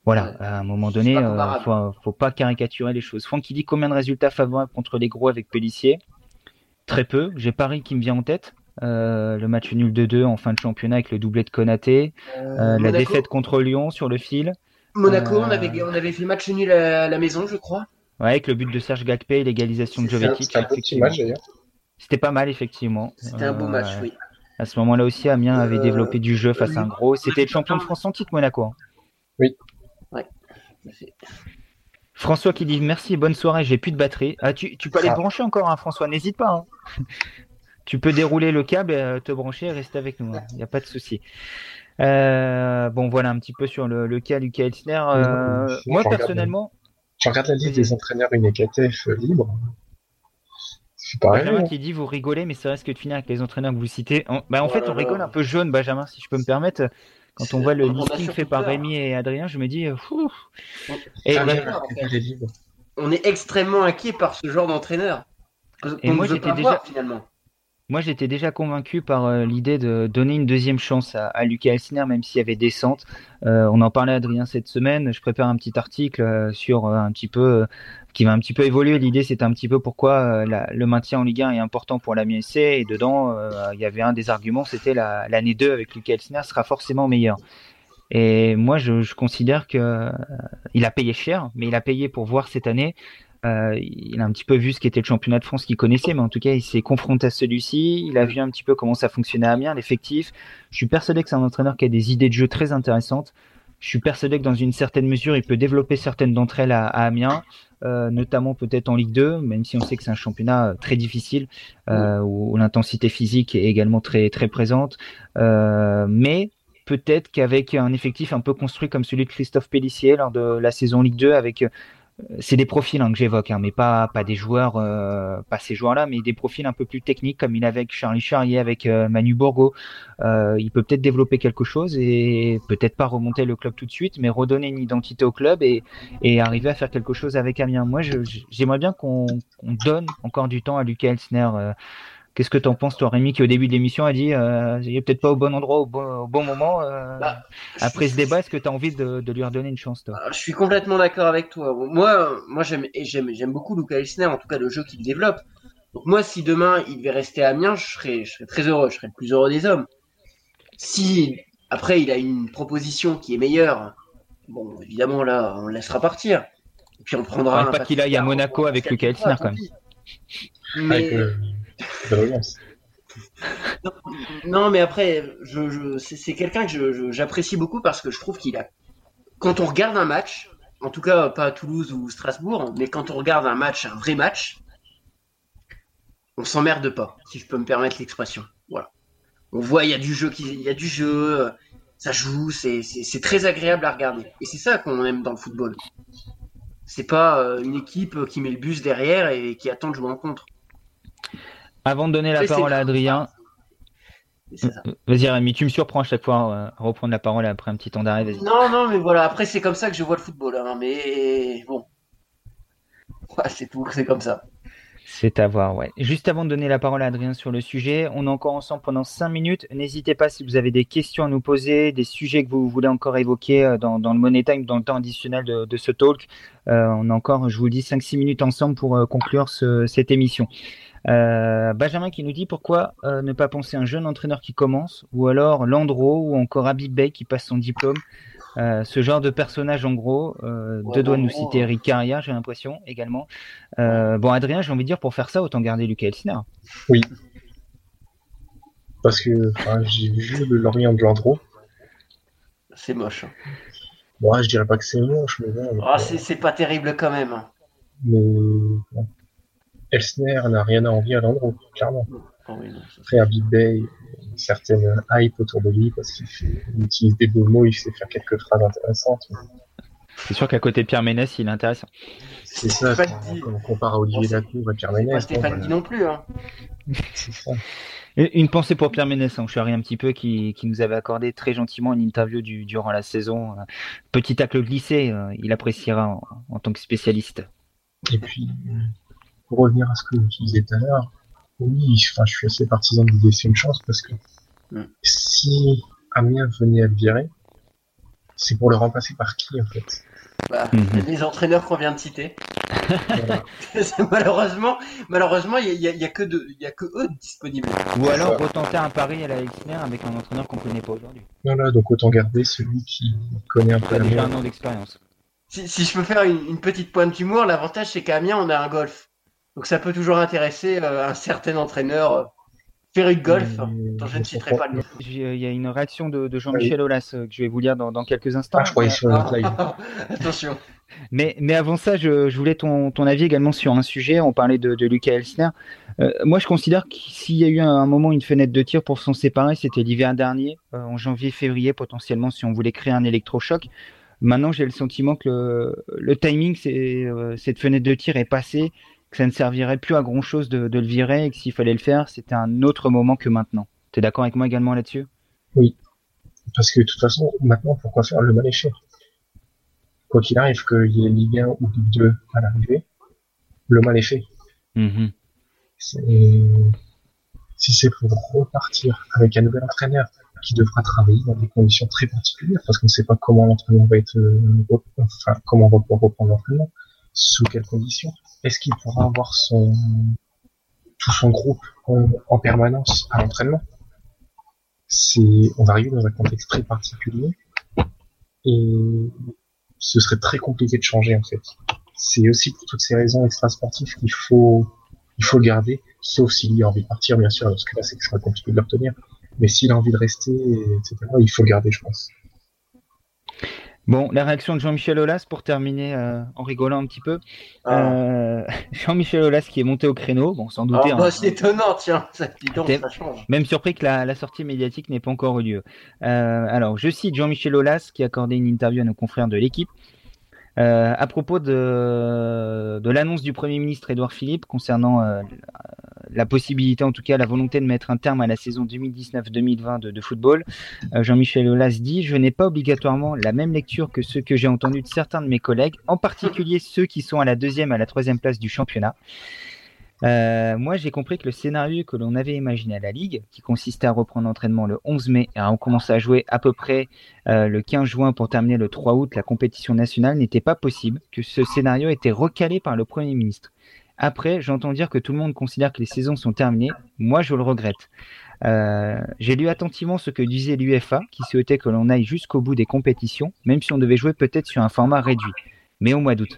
Voilà, à un moment donné, faut, faut pas caricaturer les choses. Franck qui dit combien de résultats favorables contre les gros avec Pellissier? Très peu. J'ai Paris qui me vient en tête. Euh, le match nul de 2 en fin de championnat avec le doublé de Konaté, euh, la défaite contre Lyon sur le fil. Monaco, on, avait, on avait fait match nul à la maison, je crois. Ouais, avec le but de Serge Gakpé et l'égalisation de Jovetic. C'était pas mal, effectivement. C'était un beau match, oui. À ce moment-là aussi, Amiens avait développé du jeu face à un gros. C'était le champion de France en titre, Monaco. Hein. Oui. Ouais. François qui dit merci, bonne soirée, j'ai plus de batterie. Ah, tu, peux aller te brancher encore, hein, François, n'hésite pas. Hein. tu peux dérouler le câble, et, te brancher et rester avec nous. Il n'y a pas de souci. Euh, bon, voilà un petit peu sur le, le cas Lucas Elsner. Euh, moi, personnellement. Je regarde la liste des entraîneurs UNECATF libre. C'est pareil. Benjamin qui dit vous rigolez, mais c'est risque de finir avec les entraîneurs que vous citez. En, bah, en fait, on rigole un peu jaune, Benjamin, si je peux me permettre. Quand on voit le listing fait par Rémi et Adrien, je me dis. Euh, et on est extrêmement inquiet par ce genre d'entraîneur. Et moi, j'étais déjà. finalement. Moi, j'étais déjà convaincu par euh, l'idée de donner une deuxième chance à, à Lucas Elsner, même s'il y avait descente. Euh, on en parlait Adrien cette semaine. Je prépare un petit article euh, sur un petit peu qui va un petit peu évoluer. L'idée, c'est un petit peu pourquoi le maintien en Ligue 1 est important pour la MSC. Et dedans, il y avait un des arguments, c'était l'année 2 avec Lucas Elsner sera forcément meilleure. Et moi, je, je considère que il a payé cher, mais il a payé pour voir cette année. Euh, il a un petit peu vu ce qu'était le championnat de France qu'il connaissait, mais en tout cas, il s'est confronté à celui-ci. Il a vu un petit peu comment ça fonctionnait à Amiens, l'effectif. Je suis persuadé que c'est un entraîneur qui a des idées de jeu très intéressantes. je suis persuadé que dans une certaine mesure, il peut développer certaines d'entre elles à, Amiens, euh, notamment peut-être en Ligue 2, même si on sait que c'est un championnat très difficile euh, où, l'intensité physique est également très très présente. Euh, mais peut-être qu'avec un effectif un peu construit comme celui de Christophe Pellissier lors de la saison Ligue 2, avec c'est des profils hein, que j'évoque, hein, mais pas pas des joueurs, euh, pas ces joueurs-là, mais des profils un peu plus techniques comme il avait avec Charlie Charrier, avec euh, Manu Borgo. Euh, il peut peut-être développer quelque chose et peut-être pas remonter le club tout de suite, mais redonner une identité au club et, et arriver à faire quelque chose avec Amiens. Moi, j'aimerais bien qu'on donne encore du temps à Lucas Elsner. Qu'est-ce que tu en penses, toi, Rémi, qui au début de l'émission a dit euh, il est peut-être pas au bon endroit au bon, moment euh, bah, Après ce débat, est-ce que tu as envie de, lui redonner une chance, toi? Je suis complètement d'accord avec toi. Moi, moi j'aime, j'aime, beaucoup Luca Elsner, en tout cas le jeu qu'il développe. Donc moi, si demain il devait rester à Amiens, je serais, je serais très heureux, je serais le plus heureux des hommes. Si après il a une proposition qui est meilleure, bon, évidemment là, on le laissera partir. Et puis on prendra. pas qu'il aille à Monaco avec Luca Elsner quand même. Mais... non, mais après, c'est quelqu'un que j'apprécie beaucoup parce que je trouve qu'il a. Quand on regarde un match, en tout cas pas à Toulouse ou Strasbourg, mais quand on regarde un match, un vrai match, on s'emmerde pas, si je peux me permettre l'expression. Voilà. On voit, il y a du jeu, il y a du jeu, ça joue, c'est très agréable à regarder. Et c'est ça qu'on aime dans le football. C'est pas euh, une équipe qui met le bus derrière et qui attend de jouer en contre. Avant de donner la parole à Adrien, vas-y Rémi, tu me surprends à chaque fois euh, à reprendre la parole après un petit temps d'arrêt. Non, non, mais voilà, après c'est comme ça que je vois le football, hein, mais bon, c'est tout, c'est comme ça. C'est à voir, ouais. Juste avant de donner la parole à Adrien sur le sujet, on est encore ensemble pendant 5 minutes. N'hésitez pas si vous avez des questions à nous poser, des sujets que vous voulez encore évoquer euh, dans, le Money Time, dans le temps additionnel de, ce talk. Euh, on a encore, je vous le dis, 5-6 minutes ensemble pour conclure cette émission. Euh, Benjamin qui nous dit pourquoi euh, ne pas penser à un jeune entraîneur qui commence, ou alors Landreau, ou encore Habib Bey qui passe son diplôme. Euh, ce genre de personnage en gros, deux doigts nous citer Eric Carrière, j'ai l'impression également. bon, Adrien, j'ai envie de dire pour faire ça, autant garder Lucas Elsner. Oui. Parce que j'ai vu le Lorient de Landreau. C'est moche. Moi, je dirais pas que c'est moche, mais bon. Ah, c'est pas terrible quand même. Mais Elsner n'a rien à envier à l'endroit, clairement. Oh Après, à Big Bay, une certaine hype autour de lui parce qu'il utilise des beaux mots, il sait faire quelques phrases intéressantes. C'est sûr qu'à côté de Pierre Ménès, il est intéressant. C'est ça, quand, on compare à Olivier Lacour et Pierre Ménès. Stéphane dit non plus. Hein. C'est ça. Une pensée pour Pierre Ménès, hein, charrie un petit peu, qui, qui, nous avait accordé très gentiment une interview du, durant la saison. Petit tacle glissé, euh, il appréciera en, en, tant que spécialiste. Et puis, pour revenir à ce que tu disais tout à l'heure, oui, enfin, je suis assez partisan de laisser une chance parce que mm. si Amiens venait à le virer, c'est pour le remplacer par qui en fait? Bah, mhm. Les entraîneurs qu'on vient de citer. malheureusement, malheureusement, il n'y a, que a que eux disponibles. Ou alors retenter un pari à la Exner avec un entraîneur qu'on ne connaît pas aujourd'hui. Voilà, donc autant garder celui qui connaît un peu. déjà un an d'expérience. Si, je peux faire une, une petite pointe d'humour, l'avantage c'est qu'à Amiens on a un golf. Donc ça peut toujours intéresser euh, un certain entraîneur euh, de golf, dont je ne citerai pas le nom. Il y a une réaction de, Jean-Michel Aulas euh, que je vais vous lire dans, quelques instants. Ah, je croyais sur live. Attention. Mais, mais avant ça, je, voulais ton, ton, avis également sur un sujet. On parlait de, de Lucas Elsner. moi, je considère que s'il y a eu un, moment une fenêtre de tir pour s'en séparer, c'était l'hiver dernier, en janvier-février potentiellement, si on voulait créer un électrochoc. Maintenant, j'ai le sentiment que le, le timing, c'est, cette fenêtre de tir est passée ça ne servirait plus à grand chose de, le virer et que s'il fallait le faire, c'était un autre moment que maintenant. Tu es d'accord avec moi également là-dessus? Oui. Parce que de toute façon, maintenant, pourquoi faire le mal échec Quoi qu'il arrive, qu'il y ait Ligue 1 ou Ligue 2 à l'arrivée, le mal est fait. Mm-hmm. Si c'est pour repartir avec un nouvel entraîneur qui devra travailler dans des conditions très particulières, parce qu'on ne sait pas comment l'entraînement va être, euh, enfin, comment on va pouvoir reprendre l'entraînement, sous quelles conditions est-ce qu'il pourra avoir son tout son groupe en, permanence à l'entraînement? On va dans un contexte très particulier et ce serait très compliqué de changer en fait. C'est aussi pour toutes ces raisons extra-sportives qu'il faut il faut le garder, sauf s'il a envie de partir, bien sûr, parce que là c'est très compliqué de l'obtenir. Mais s'il a envie de rester, etc., il faut garder, je pense. Bon, la réaction de Jean-Michel Aulas pour terminer euh, en rigolant un petit peu. Ah. Euh, Jean-Michel Aulas qui est monté au créneau, bon, sans douter. Ah, hein. bah, c'est étonnant, tiens, ça, donc, ça change. Même surpris que la, la sortie médiatique n'ait pas encore eu lieu. Euh, alors, je cite Jean-Michel Aulas qui a accordé une interview à nos confrères de l'équipe. Euh, à propos de, l'annonce du Premier ministre Édouard Philippe concernant euh, la possibilité, en tout cas la volonté de mettre un terme à la saison 2019-2020 de, de football, euh, Jean-Michel Aulas dit Je n'ai pas obligatoirement la même lecture que ceux que j'ai entendus de certains de mes collègues, en particulier ceux qui sont à la deuxième, à la troisième place du championnat. Euh, moi, j'ai compris que le scénario que l'on avait imaginé à la Ligue, qui consistait à reprendre l'entraînement le 11 mai et à recommencer à jouer à peu près euh, le 15 juin pour terminer le 3 août la compétition nationale, n'était pas possible, que ce scénario était recalé par le Premier ministre. Après, j'entends dire que tout le monde considère que les saisons sont terminées. Moi, je le regrette. Euh, j'ai lu attentivement ce que disait l'UFA, qui souhaitait que l'on aille jusqu'au bout des compétitions, même si on devait jouer peut-être sur un format réduit, mais au mois d'août.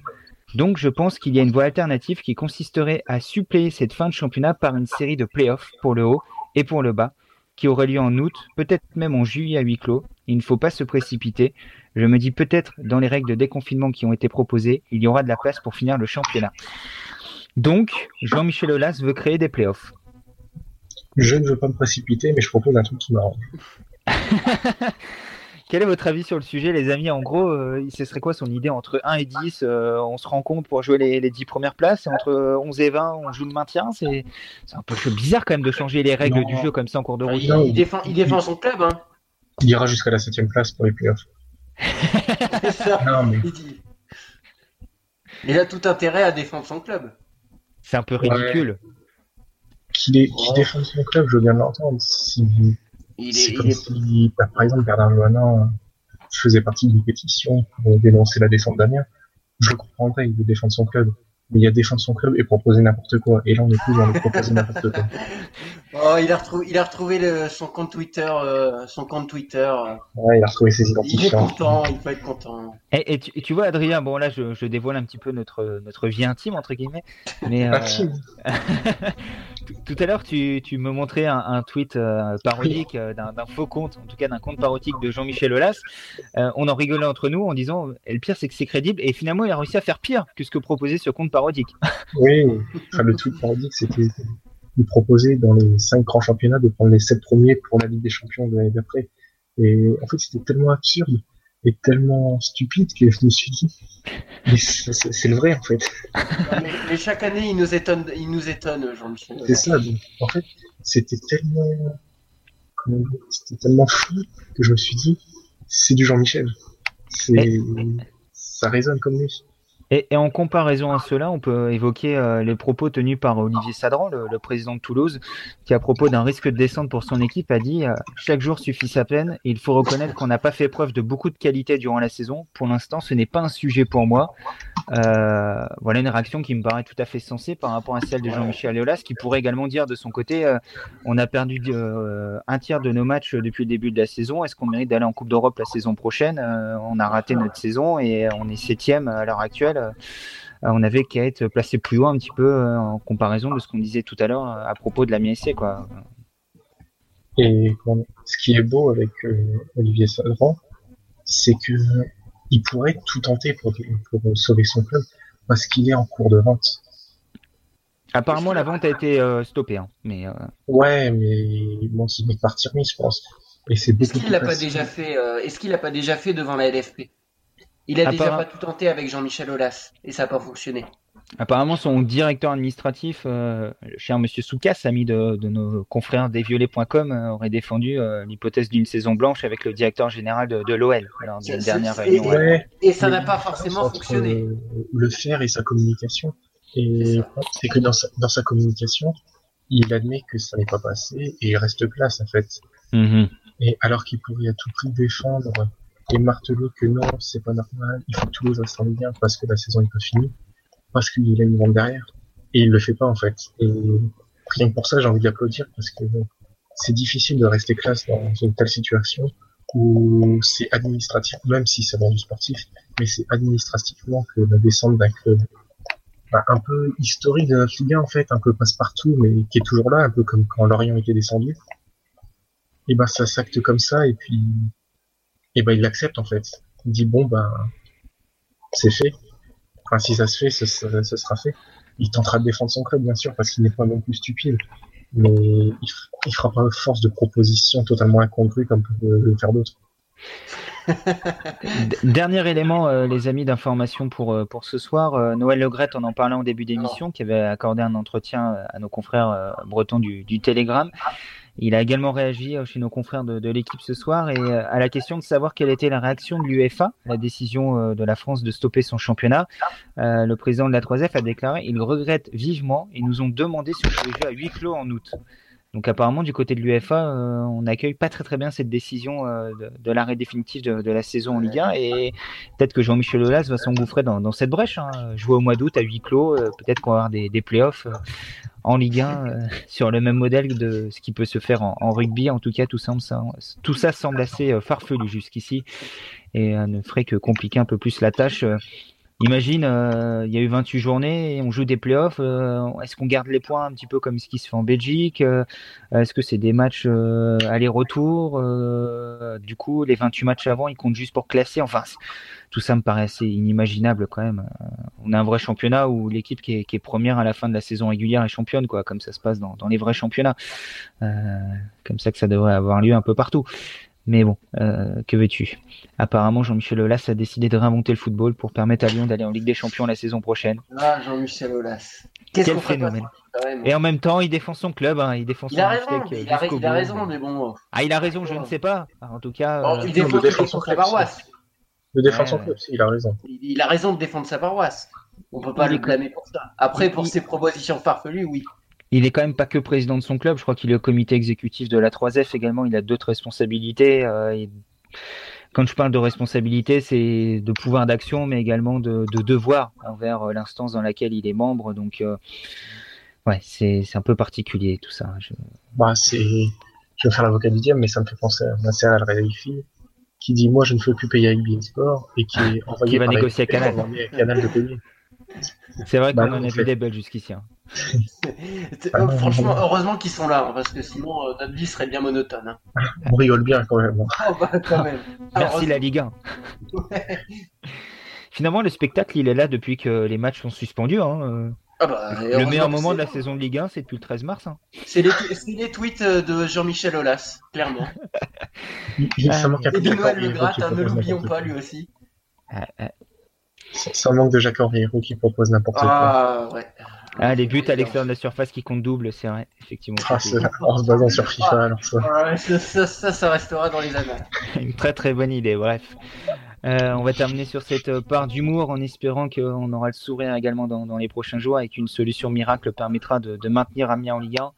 Donc je pense qu'il y a une voie alternative qui consisterait à suppléer cette fin de championnat par une série de playoffs pour le haut et pour le bas, qui aurait lieu en août, peut-être même en juillet à huis clos. Il ne faut pas se précipiter. Je me dis peut-être dans les règles de déconfinement qui ont été proposées, il y aura de la place pour finir le championnat. Donc, Jean-Michel Aulas veut créer des playoffs. Je ne veux pas me précipiter, mais je propose un truc qui m'arrange. Quel est votre avis sur le sujet, les amis? En gros, euh, ce serait quoi son idée Entre 1 et 10, euh, on se rend compte pour jouer les, les 10 premières places, et entre 11 et 20, on joue le maintien? C'est c'est un peu bizarre quand même de changer les règles Non. du jeu comme ça en cours de route. Il, défend, il défend son club, hein. Il ira jusqu'à la septième place pour les playoffs. C'est ça. Non, mais Il dit. Il a tout intérêt à défendre son club. C'est un peu ridicule. qu'il est- qu'il Ouais. défende son club, je veux bien l'entendre. Si, Il est, c'est il comme est- si, bah, par exemple, Bernard Johannin faisait partie d'une pétition pour dénoncer la descente d'Amiens. Je le comprendrais, il veut défendre son club. Mais il y a défendre son club et proposer n'importe quoi. Et là, on est plus dans le proposer n'importe quoi. Oh, il a retrouvé, il a retrouvé le- son compte Twitter, euh, son compte Twitter. euh. Ouais, il a retrouvé ses Il est identifiants. content, il peut être content. Et, et tu, et tu vois, Adrien, bon là, je, je dévoile un petit peu notre, notre vie intime, entre guillemets. Mais euh, Intime. tout- à l'heure, tu, me montrais un, tweet euh, parodique euh, d'un faux compte, en tout cas d'un compte parodique de Jean-Michel Aulas. Euh, on en rigolait entre nous en disant, le pire, c'est que c'est crédible. Et finalement, il a réussi à faire pire que ce que proposait ce compte parodique. Oui, le tweet parodique, c'était de proposer dans les cinq grands championnats de prendre les sept premiers pour la Ligue des Champions de l'année d'après. Et en fait, c'était tellement absurde et tellement stupide que je me suis dit, mais c'est le vrai en fait. mais, mais chaque année, il nous étonne, il nous étonne, Jean-Michel. C'est ça. donc, en fait, c'était tellement, c'était tellement fou que je me suis dit, c'est du Jean-Michel. C'est, ça résonne comme lui. Et, en comparaison à cela, on peut évoquer euh, les propos tenus par Olivier Sadran, le, président de Toulouse, qui à propos d'un risque de descente pour son équipe a dit euh, Chaque jour suffit sa peine. Il faut reconnaître qu'on n'a pas fait preuve de beaucoup de qualité durant la saison. Pour l'instant, ce n'est pas un sujet pour moi. Euh, voilà une réaction qui me paraît tout à fait sensée par rapport à celle de Jean-Michel Aulas, qui pourrait également dire de son côté On a perdu un tiers de nos matchs depuis le début de la saison. Est-ce qu'on mérite d'aller en Coupe d'Europe la saison prochaine? On a raté notre saison et on est septième à l'heure actuelle. Euh, on avait qu'à être placé plus haut un petit peu euh, en comparaison de ce qu'on disait tout à l'heure euh, à propos de la MSC. Quoi. Et ce qui est beau avec euh, Olivier Sadran, c'est que il pourrait tout tenter pour, pour sauver son club parce qu'il est en cours de vente. Apparemment, la vente a été euh, stoppée. hein, mais euh, Ouais, mais bon, c'est une partie remise, je pense. Et c'est Est-ce beaucoup qu'il plus l'a pas facile. déjà fait euh, Est-ce qu'il l'a pas déjà fait devant la LFP Il a déjà pas tout tenté avec Jean-Michel Aulas et ça n'a pas fonctionné. apparemment, son directeur administratif, euh, le cher Monsieur Soukas, ami de, de nos confrères desviolets.com, euh, aurait défendu euh, l'hypothèse d'une saison blanche avec le directeur général de, de l'OL. D'une dernière réunion. et- Ouais, Et ça n'a pas forcément fonctionné. euh, Le faire et sa communication. C'est Et ça. c'est que dans sa, dans sa communication, il admet que ça n'est pas passé et il reste place, en fait. Mhm. Et alors qu'il pourrait à tout prix défendre et marteler que non, c'est pas normal, il faut que Toulouse reste en Ligue 1 parce que la saison n'est pas finie, parce qu'il a une vente derrière. Et il le fait pas, en fait. Et rien que pour ça, j'ai envie de l'applaudir parce que c'est difficile de rester classe dans une telle situation où c'est administratif, même si c'est dans du sportif, mais c'est administrativement que la descente d'un club bah, un peu historique de notre Ligue 1, en fait, un peu passe-partout, mais qui est toujours là, un peu comme quand Lorient était descendu. Et ben ça s'acte comme ça, et puis et ben il l'accepte en fait. il dit bon ben c'est fait. Enfin si ça se fait, ce, sera fait. Il tentera de défendre son club bien sûr parce qu'il n'est pas non plus stupide, mais il, il fera pas force de propositions totalement incongrues comme peuvent le faire d'autres. Dernier élément, euh, les amis, d'information pour, euh, pour ce soir. Euh, Noël Legrette, en en parlant au début d'émission, qui avait accordé un entretien à nos confrères bretons du, du Telegram. Il a également réagi chez nos confrères de, l'équipe ce soir et à la question de savoir quelle était la réaction de l'UEFA, la décision de la France de stopper son championnat. le président de la 3F a déclaré il regrette vivement et nous ont demandé si on pouvait jouer à huis clos en août. Donc apparemment du côté de l'UEFA, euh, on n'accueille pas très très bien cette décision euh, de, l'arrêt définitif de, la saison en Ligue 1 et peut-être que Jean-Michel Aulas va s'engouffrer dans, cette brèche. Hein. Jouer au mois d'août à huis clos, euh, peut-être qu'on va avoir des, des playoffs en Ligue 1 sur le même modèle de ce qui peut se faire en, rugby. En tout cas, tout ça, tout ça semble assez farfelu jusqu'ici et ne ferait que compliquer un peu plus la tâche. Imagine, euh, il y a eu 28 journées, et on joue des playoffs. Euh, est-ce qu'on garde les points un petit peu comme ce qui se fait en Belgique euh, Est-ce que c'est des matchs aller-retour Du coup, les 28 matchs avant, ils comptent juste pour classer? Enfin, tout ça me paraît assez inimaginable quand même. on a un vrai championnat où l'équipe qui, est, première à la fin de la saison régulière est championne, quoi, comme ça se passe dans, dans les vrais championnats. comme ça que ça devrait avoir lieu un peu partout. Mais bon, euh, que veux-tu? Apparemment, Jean-Michel Aulas a décidé de réinventer le football pour permettre à Lyon d'aller en Ligue des Champions la saison prochaine. Ah, Jean-Michel Aulas. Quel phénomène. Et en même temps, il défend son club, hein, il défend il a raison, il, a, il a raison, mais bon. Ah, il a raison, je ne sais pas. en tout cas, euh, il défend, son club. paroisse. Il défend son club, il a raison. Il, a raison de défendre sa paroisse. On peut pas le blâmer pour ça. Après, pour ses propositions farfelues, oui. Il est quand même pas que président de son club, je crois qu'il est au comité exécutif de la 3F également, il a d'autres responsabilités. Euh, quand je parle de responsabilité, c'est de pouvoir d'action, mais également de, devoir envers euh, l'instance dans laquelle il est membre. Donc, euh, ouais, c'est un peu particulier tout ça. Je... Bah, c'est, je vais faire l'avocat du diable, mais ça me fait penser à Nasser Al Khelaifi qui dit moi je ne veux plus payer avec Beansport et qui est envoyé qui va négocier à Canal. Canal de payer. C'est vrai qu'on bah, en a vu des belles jusqu'ici. Hein. Euh, franchement, heureusement qu'ils sont là, hein, parce que sinon euh, notre vie serait bien monotone. Hein. On rigole bien quand même. Oh, bah, quand même. Merci la Ligue 1. Finalement, le spectacle, il est là depuis que les matchs sont suspendus. Euh. Ah bah, le meilleur moment de la saison de Ligue 1, c'est depuis le 13 mars. C'est les, tweets de Jean-Michel Aulas, clairement. Et de Noël Le Gratte, ne l'oublions pas lui aussi. Sans manque de Jacques Henriero qui propose n'importe quoi. Ah, ouais. Ah, les buts à l'extérieur de la surface qui comptent double, c'est vrai, effectivement. Ah, en se basant sur FIFA, alors ça. ça, ça, ça, restera dans les annales. Une très très bonne idée, bref. Euh, on va terminer sur cette euh, part d'humour en espérant qu'on aura le sourire également dans, dans, les prochains jours et qu'une solution miracle permettra de, de maintenir Amiens en Ligue 1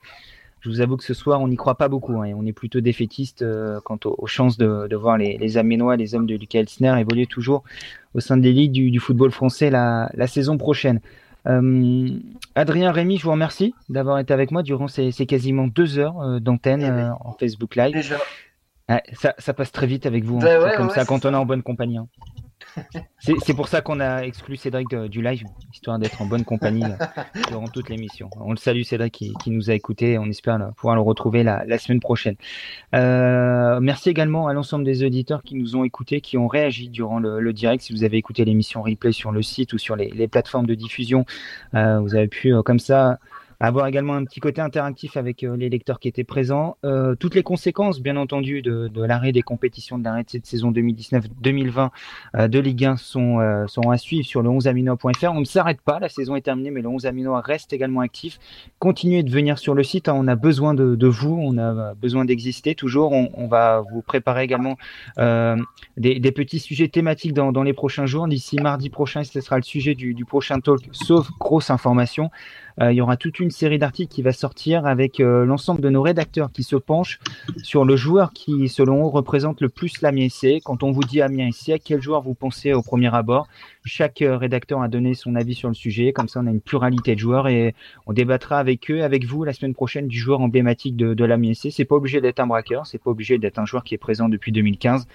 je vous avoue que ce soir, on n'y croit pas beaucoup. Hein, on est plutôt défaitiste euh, quant aux, chances de, de, voir les, les Aménois, les hommes de Lucas Elsner évoluer toujours au sein des ligues du, du football français la, la saison prochaine. Euh, Adrien Rémy, je vous remercie d'avoir été avec moi durant ces, ces quasiment deux heures euh, d'antenne eh euh, en Facebook Live. Déjà. ça, ça, passe très vite avec vous, hein. bah comme ça quand on est en bonne compagnie. Hein. C'est pour ça qu'on a exclu Cédric du live, histoire d'être en bonne compagnie euh, durant toute l'émission. On le salue Cédric qui, qui, nous a écoutés, on espère pouvoir le retrouver la, la semaine prochaine. Euh, merci également à l'ensemble des auditeurs qui nous ont écoutés, qui ont réagi durant le, le direct. Si vous avez écouté l'émission replay sur le site ou sur les, les plateformes de diffusion, euh, vous avez pu euh, comme ça avoir également un petit côté interactif avec euh, les lecteurs qui étaient présents. Euh, toutes les conséquences, bien entendu, de, l'arrêt des compétitions, de l'arrêt de cette saison 2019-2020 euh, de Ligue 1 sont, à suivre sur le 11aminois.fr. On ne s'arrête pas, la saison est terminée, mais le 11 aminois reste également actif. Continuez de venir sur le site, hein. on a besoin de, vous, on a besoin d'exister toujours. On, va vous préparer également des, petits sujets thématiques dans, les prochains jours. D'ici mardi prochain, ce sera le sujet du prochain talk, sauf grosse information. Euh, il y aura toute une série d'articles qui va sortir avec euh, l'ensemble de nos rédacteurs qui se penchent sur le joueur qui, selon eux, représente le plus l'Amiens SC. Quand on vous dit Amiens SC, quel joueur vous pensez au premier abord? Chaque rédacteur a donné son avis sur le sujet. Comme ça, on a une pluralité de joueurs et on débattra avec eux, avec vous, la semaine prochaine du joueur emblématique de, de la MSC. C'est pas obligé d'être un braqueur, c'est pas obligé d'être un joueur qui est présent depuis 2015.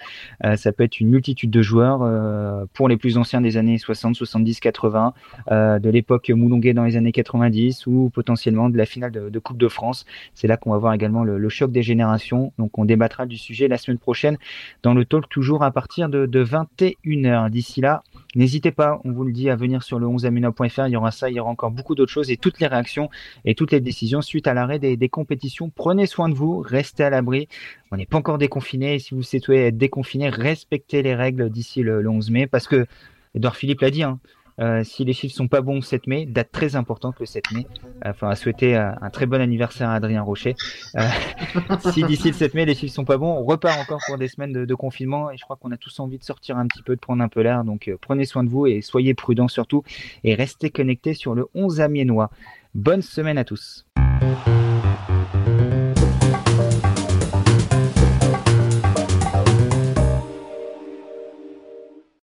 Euh, ça peut être une multitude de joueurs euh, pour les plus anciens des années 60, 70, 80, euh, de l'époque Moulonguet dans les années 90 ou potentiellement de la finale de, Coupe de France. C'est là qu'on va voir également le, choc des générations. Donc on débattra du sujet la semaine prochaine dans le talk toujours à partir de, de 21h. D'ici là, n'hésitez pas, on vous le dit, à venir sur le 11amina.fr. Il y aura ça, il y aura encore beaucoup d'autres choses et toutes les réactions et toutes les décisions suite à l'arrêt des, compétitions. Prenez soin de vous, restez à l'abri. On n'est pas encore déconfiné. Si vous souhaitez être déconfiné, respectez les règles d'ici le, 11 mai parce que Edouard Philippe l'a dit. Hein, euh, si les chiffres sont pas bons le 7 mai, date très importante le 7 mai. Enfin, à souhaiter euh, un très bon anniversaire à Adrien Rocher. Euh, si d'ici le 7 mai les chiffres sont pas bons, on repart encore pour des semaines de, de confinement et je crois qu'on a tous envie de sortir un petit peu, de prendre un peu l'air. Donc prenez soin de vous et soyez prudents surtout et restez connectés sur le 11 amiénois. Bonne semaine à tous.